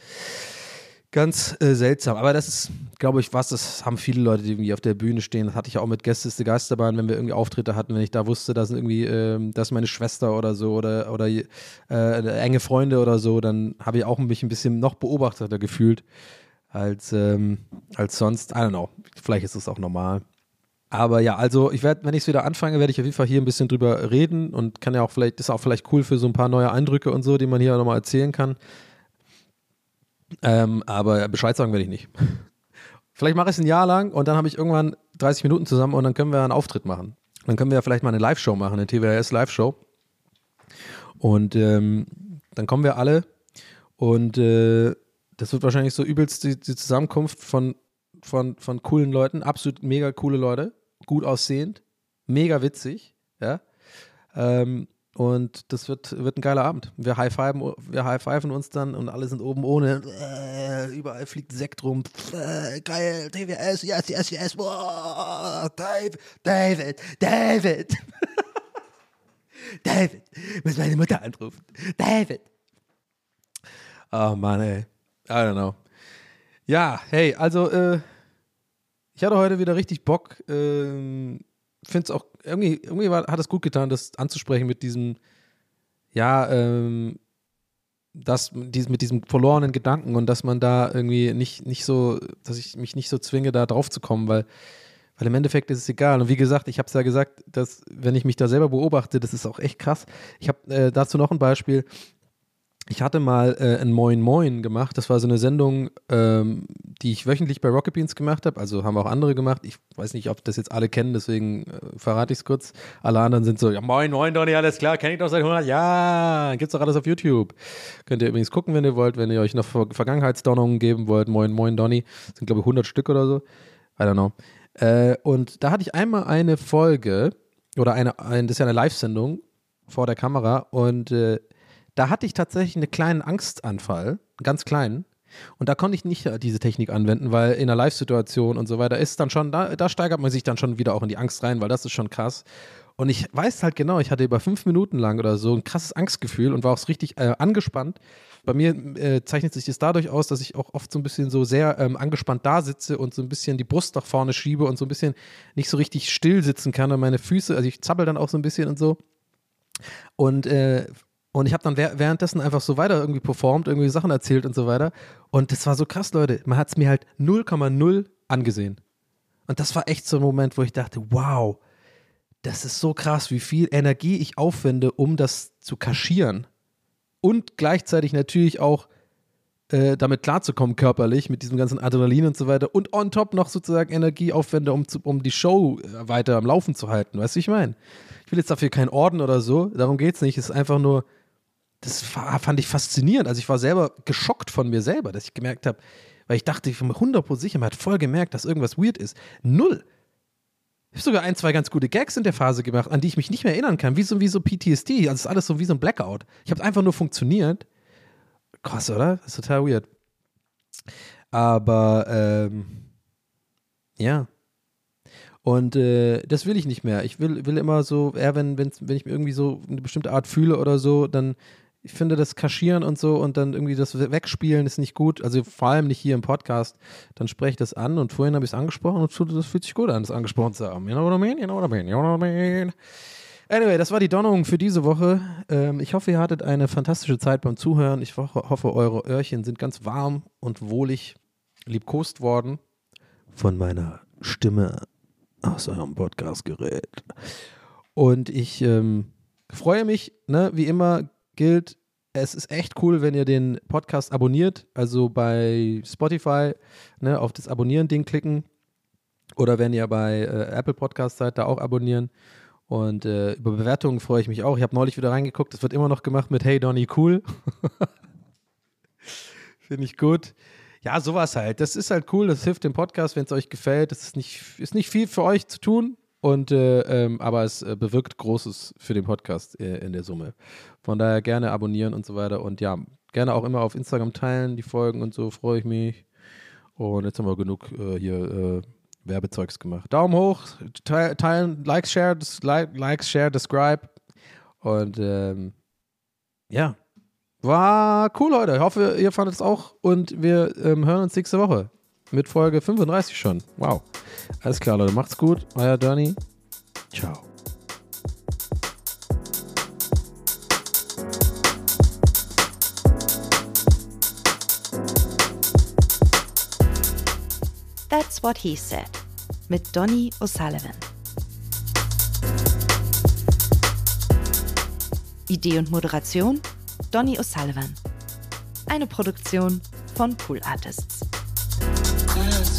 ganz äh, seltsam. Aber das ist, glaube ich, was, das haben viele Leute, die irgendwie auf der Bühne stehen. Das hatte ich auch mit Gäste ist die Geisterbahn, wenn wir irgendwie Auftritte hatten, wenn ich da wusste, dass irgendwie, ähm, das ist meine Schwester oder so oder, oder äh, enge Freunde oder so, dann habe ich auch mich ein bisschen noch beobachteter gefühlt als, ähm, als sonst. I don't know. Vielleicht ist es auch normal. Aber ja, also ich werde, wenn ich es wieder anfange, werde ich auf jeden Fall hier ein bisschen drüber reden und kann ja auch vielleicht, ist auch vielleicht cool für so ein paar neue Eindrücke und so, die man hier nochmal erzählen kann. Ähm, aber Bescheid sagen werde ich nicht. Vielleicht mache ich es ein Jahr lang und dann habe ich irgendwann 30 Minuten zusammen und dann können wir einen Auftritt machen. Dann können wir ja vielleicht mal eine Live-Show machen, eine TWS Live-Show. Und ähm, dann kommen wir alle und äh, das wird wahrscheinlich so übelst die, die Zusammenkunft von, von, von coolen Leuten, absolut mega coole Leute, gut aussehend, mega witzig, ja. Ähm, und das wird, wird ein geiler Abend. Wir high-fiven wir high uns dann und alle sind oben ohne. Äh, überall fliegt Sekt rum. Äh, geil, TWS, yes, yes, yes. Boah, David, David, David. David, muss meine Mutter anrufen. David. Oh Mann, ey. I don't know. Ja, hey, also, äh, ich hatte heute wieder richtig Bock. Ähm, Finde es auch, irgendwie, irgendwie war, hat es gut getan, das anzusprechen mit diesem, ja, ähm, das dies, mit diesem verlorenen Gedanken und dass man da irgendwie nicht, nicht so, dass ich mich nicht so zwinge, da drauf zu kommen, weil, weil im Endeffekt ist es egal. Und wie gesagt, ich habe es ja gesagt, dass wenn ich mich da selber beobachte, das ist auch echt krass. Ich habe äh, dazu noch ein Beispiel ich hatte mal äh, ein Moin Moin gemacht. Das war so eine Sendung, ähm, die ich wöchentlich bei Rocket Beans gemacht habe. Also haben auch andere gemacht. Ich weiß nicht, ob das jetzt alle kennen, deswegen äh, verrate ich es kurz. Alle anderen sind so, ja Moin Moin, Donny, alles klar, kenne ich doch seit 100 Jahren. Gibt's doch alles auf YouTube. Könnt ihr übrigens gucken, wenn ihr wollt, wenn ihr euch noch Ver Vergangenheitsdonnungen geben wollt. Moin Moin, Donny. Sind, glaube ich, 100 Stück oder so. I don't know. Äh, und da hatte ich einmal eine Folge, oder eine, ein, das ist ja eine Live-Sendung vor der Kamera und äh, da hatte ich tatsächlich einen kleinen Angstanfall, einen ganz kleinen. Und da konnte ich nicht diese Technik anwenden, weil in einer Live-Situation und so weiter ist dann schon, da, da steigert man sich dann schon wieder auch in die Angst rein, weil das ist schon krass. Und ich weiß halt genau, ich hatte über fünf Minuten lang oder so ein krasses Angstgefühl und war auch richtig äh, angespannt. Bei mir äh, zeichnet sich das dadurch aus, dass ich auch oft so ein bisschen so sehr ähm, angespannt da sitze und so ein bisschen die Brust nach vorne schiebe und so ein bisschen nicht so richtig still sitzen kann und meine Füße, also ich zappel dann auch so ein bisschen und so. Und äh, und ich habe dann währenddessen einfach so weiter irgendwie performt, irgendwie Sachen erzählt und so weiter. Und das war so krass, Leute. Man hat es mir halt 0,0 angesehen. Und das war echt so ein Moment, wo ich dachte, wow, das ist so krass, wie viel Energie ich aufwende, um das zu kaschieren. Und gleichzeitig natürlich auch äh, damit klarzukommen, körperlich, mit diesem ganzen Adrenalin und so weiter. Und on top noch sozusagen Energie aufwende, um, zu, um die Show äh, weiter am Laufen zu halten. Weißt du, wie ich meine? Ich will jetzt dafür keinen Orden oder so, darum geht es nicht. Es ist einfach nur, das fand ich faszinierend. Also ich war selber geschockt von mir selber, dass ich gemerkt habe, weil ich dachte, ich bin mir 100% sicher, man hat voll gemerkt, dass irgendwas weird ist. Null. Ich habe sogar ein, zwei ganz gute Gags in der Phase gemacht, an die ich mich nicht mehr erinnern kann, wie so, wie so PTSD. Also es ist alles so wie so ein Blackout. Ich habe einfach nur funktioniert. Krass, oder? Das ist total weird. Aber, ähm, ja. Und äh, das will ich nicht mehr. Ich will, will immer so, eher wenn, wenn ich irgendwie so eine bestimmte Art fühle oder so, dann ich finde das Kaschieren und so und dann irgendwie das Wegspielen ist nicht gut. Also vor allem nicht hier im Podcast. Dann spreche ich das an und vorhin habe ich es angesprochen und das fühlt sich gut an, das angesprochen zu haben. You know what I mean? You know what I mean? You know what I mean? Anyway, das war die Donnerung für diese Woche. Ähm, ich hoffe, ihr hattet eine fantastische Zeit beim Zuhören. Ich hoffe, eure Öhrchen sind ganz warm und wohlig liebkost worden von meiner Stimme aus eurem Podcastgerät. Und ich ähm, freue mich, ne, wie immer, gilt, es ist echt cool, wenn ihr den Podcast abonniert, also bei Spotify ne, auf das Abonnieren-Ding klicken oder wenn ihr bei äh, Apple Podcast seid, da auch abonnieren. Und äh, über Bewertungen freue ich mich auch. Ich habe neulich wieder reingeguckt, das wird immer noch gemacht mit Hey Donny, cool. Finde ich gut. Ja, sowas halt. Das ist halt cool, das hilft dem Podcast, wenn es euch gefällt. Das ist nicht, ist nicht viel für euch zu tun, und, äh, ähm, aber es äh, bewirkt Großes für den Podcast äh, in der Summe. Von daher gerne abonnieren und so weiter. Und ja, gerne auch immer auf Instagram teilen, die Folgen und so, freue ich mich. Und jetzt haben wir genug äh, hier äh, Werbezeugs gemacht. Daumen hoch, te teilen, Likes, Share, like, Likes, Share, Describe. Und ähm, ja, war cool heute. Ich hoffe, ihr fandet es auch. Und wir ähm, hören uns nächste Woche mit Folge 35 schon. Wow. Alles klar, Leute. Macht's gut. Euer Danny. Ciao. That's What He Said mit Donny O'Sullivan. Idee und Moderation Donny O'Sullivan. Eine Produktion von Pool Artists.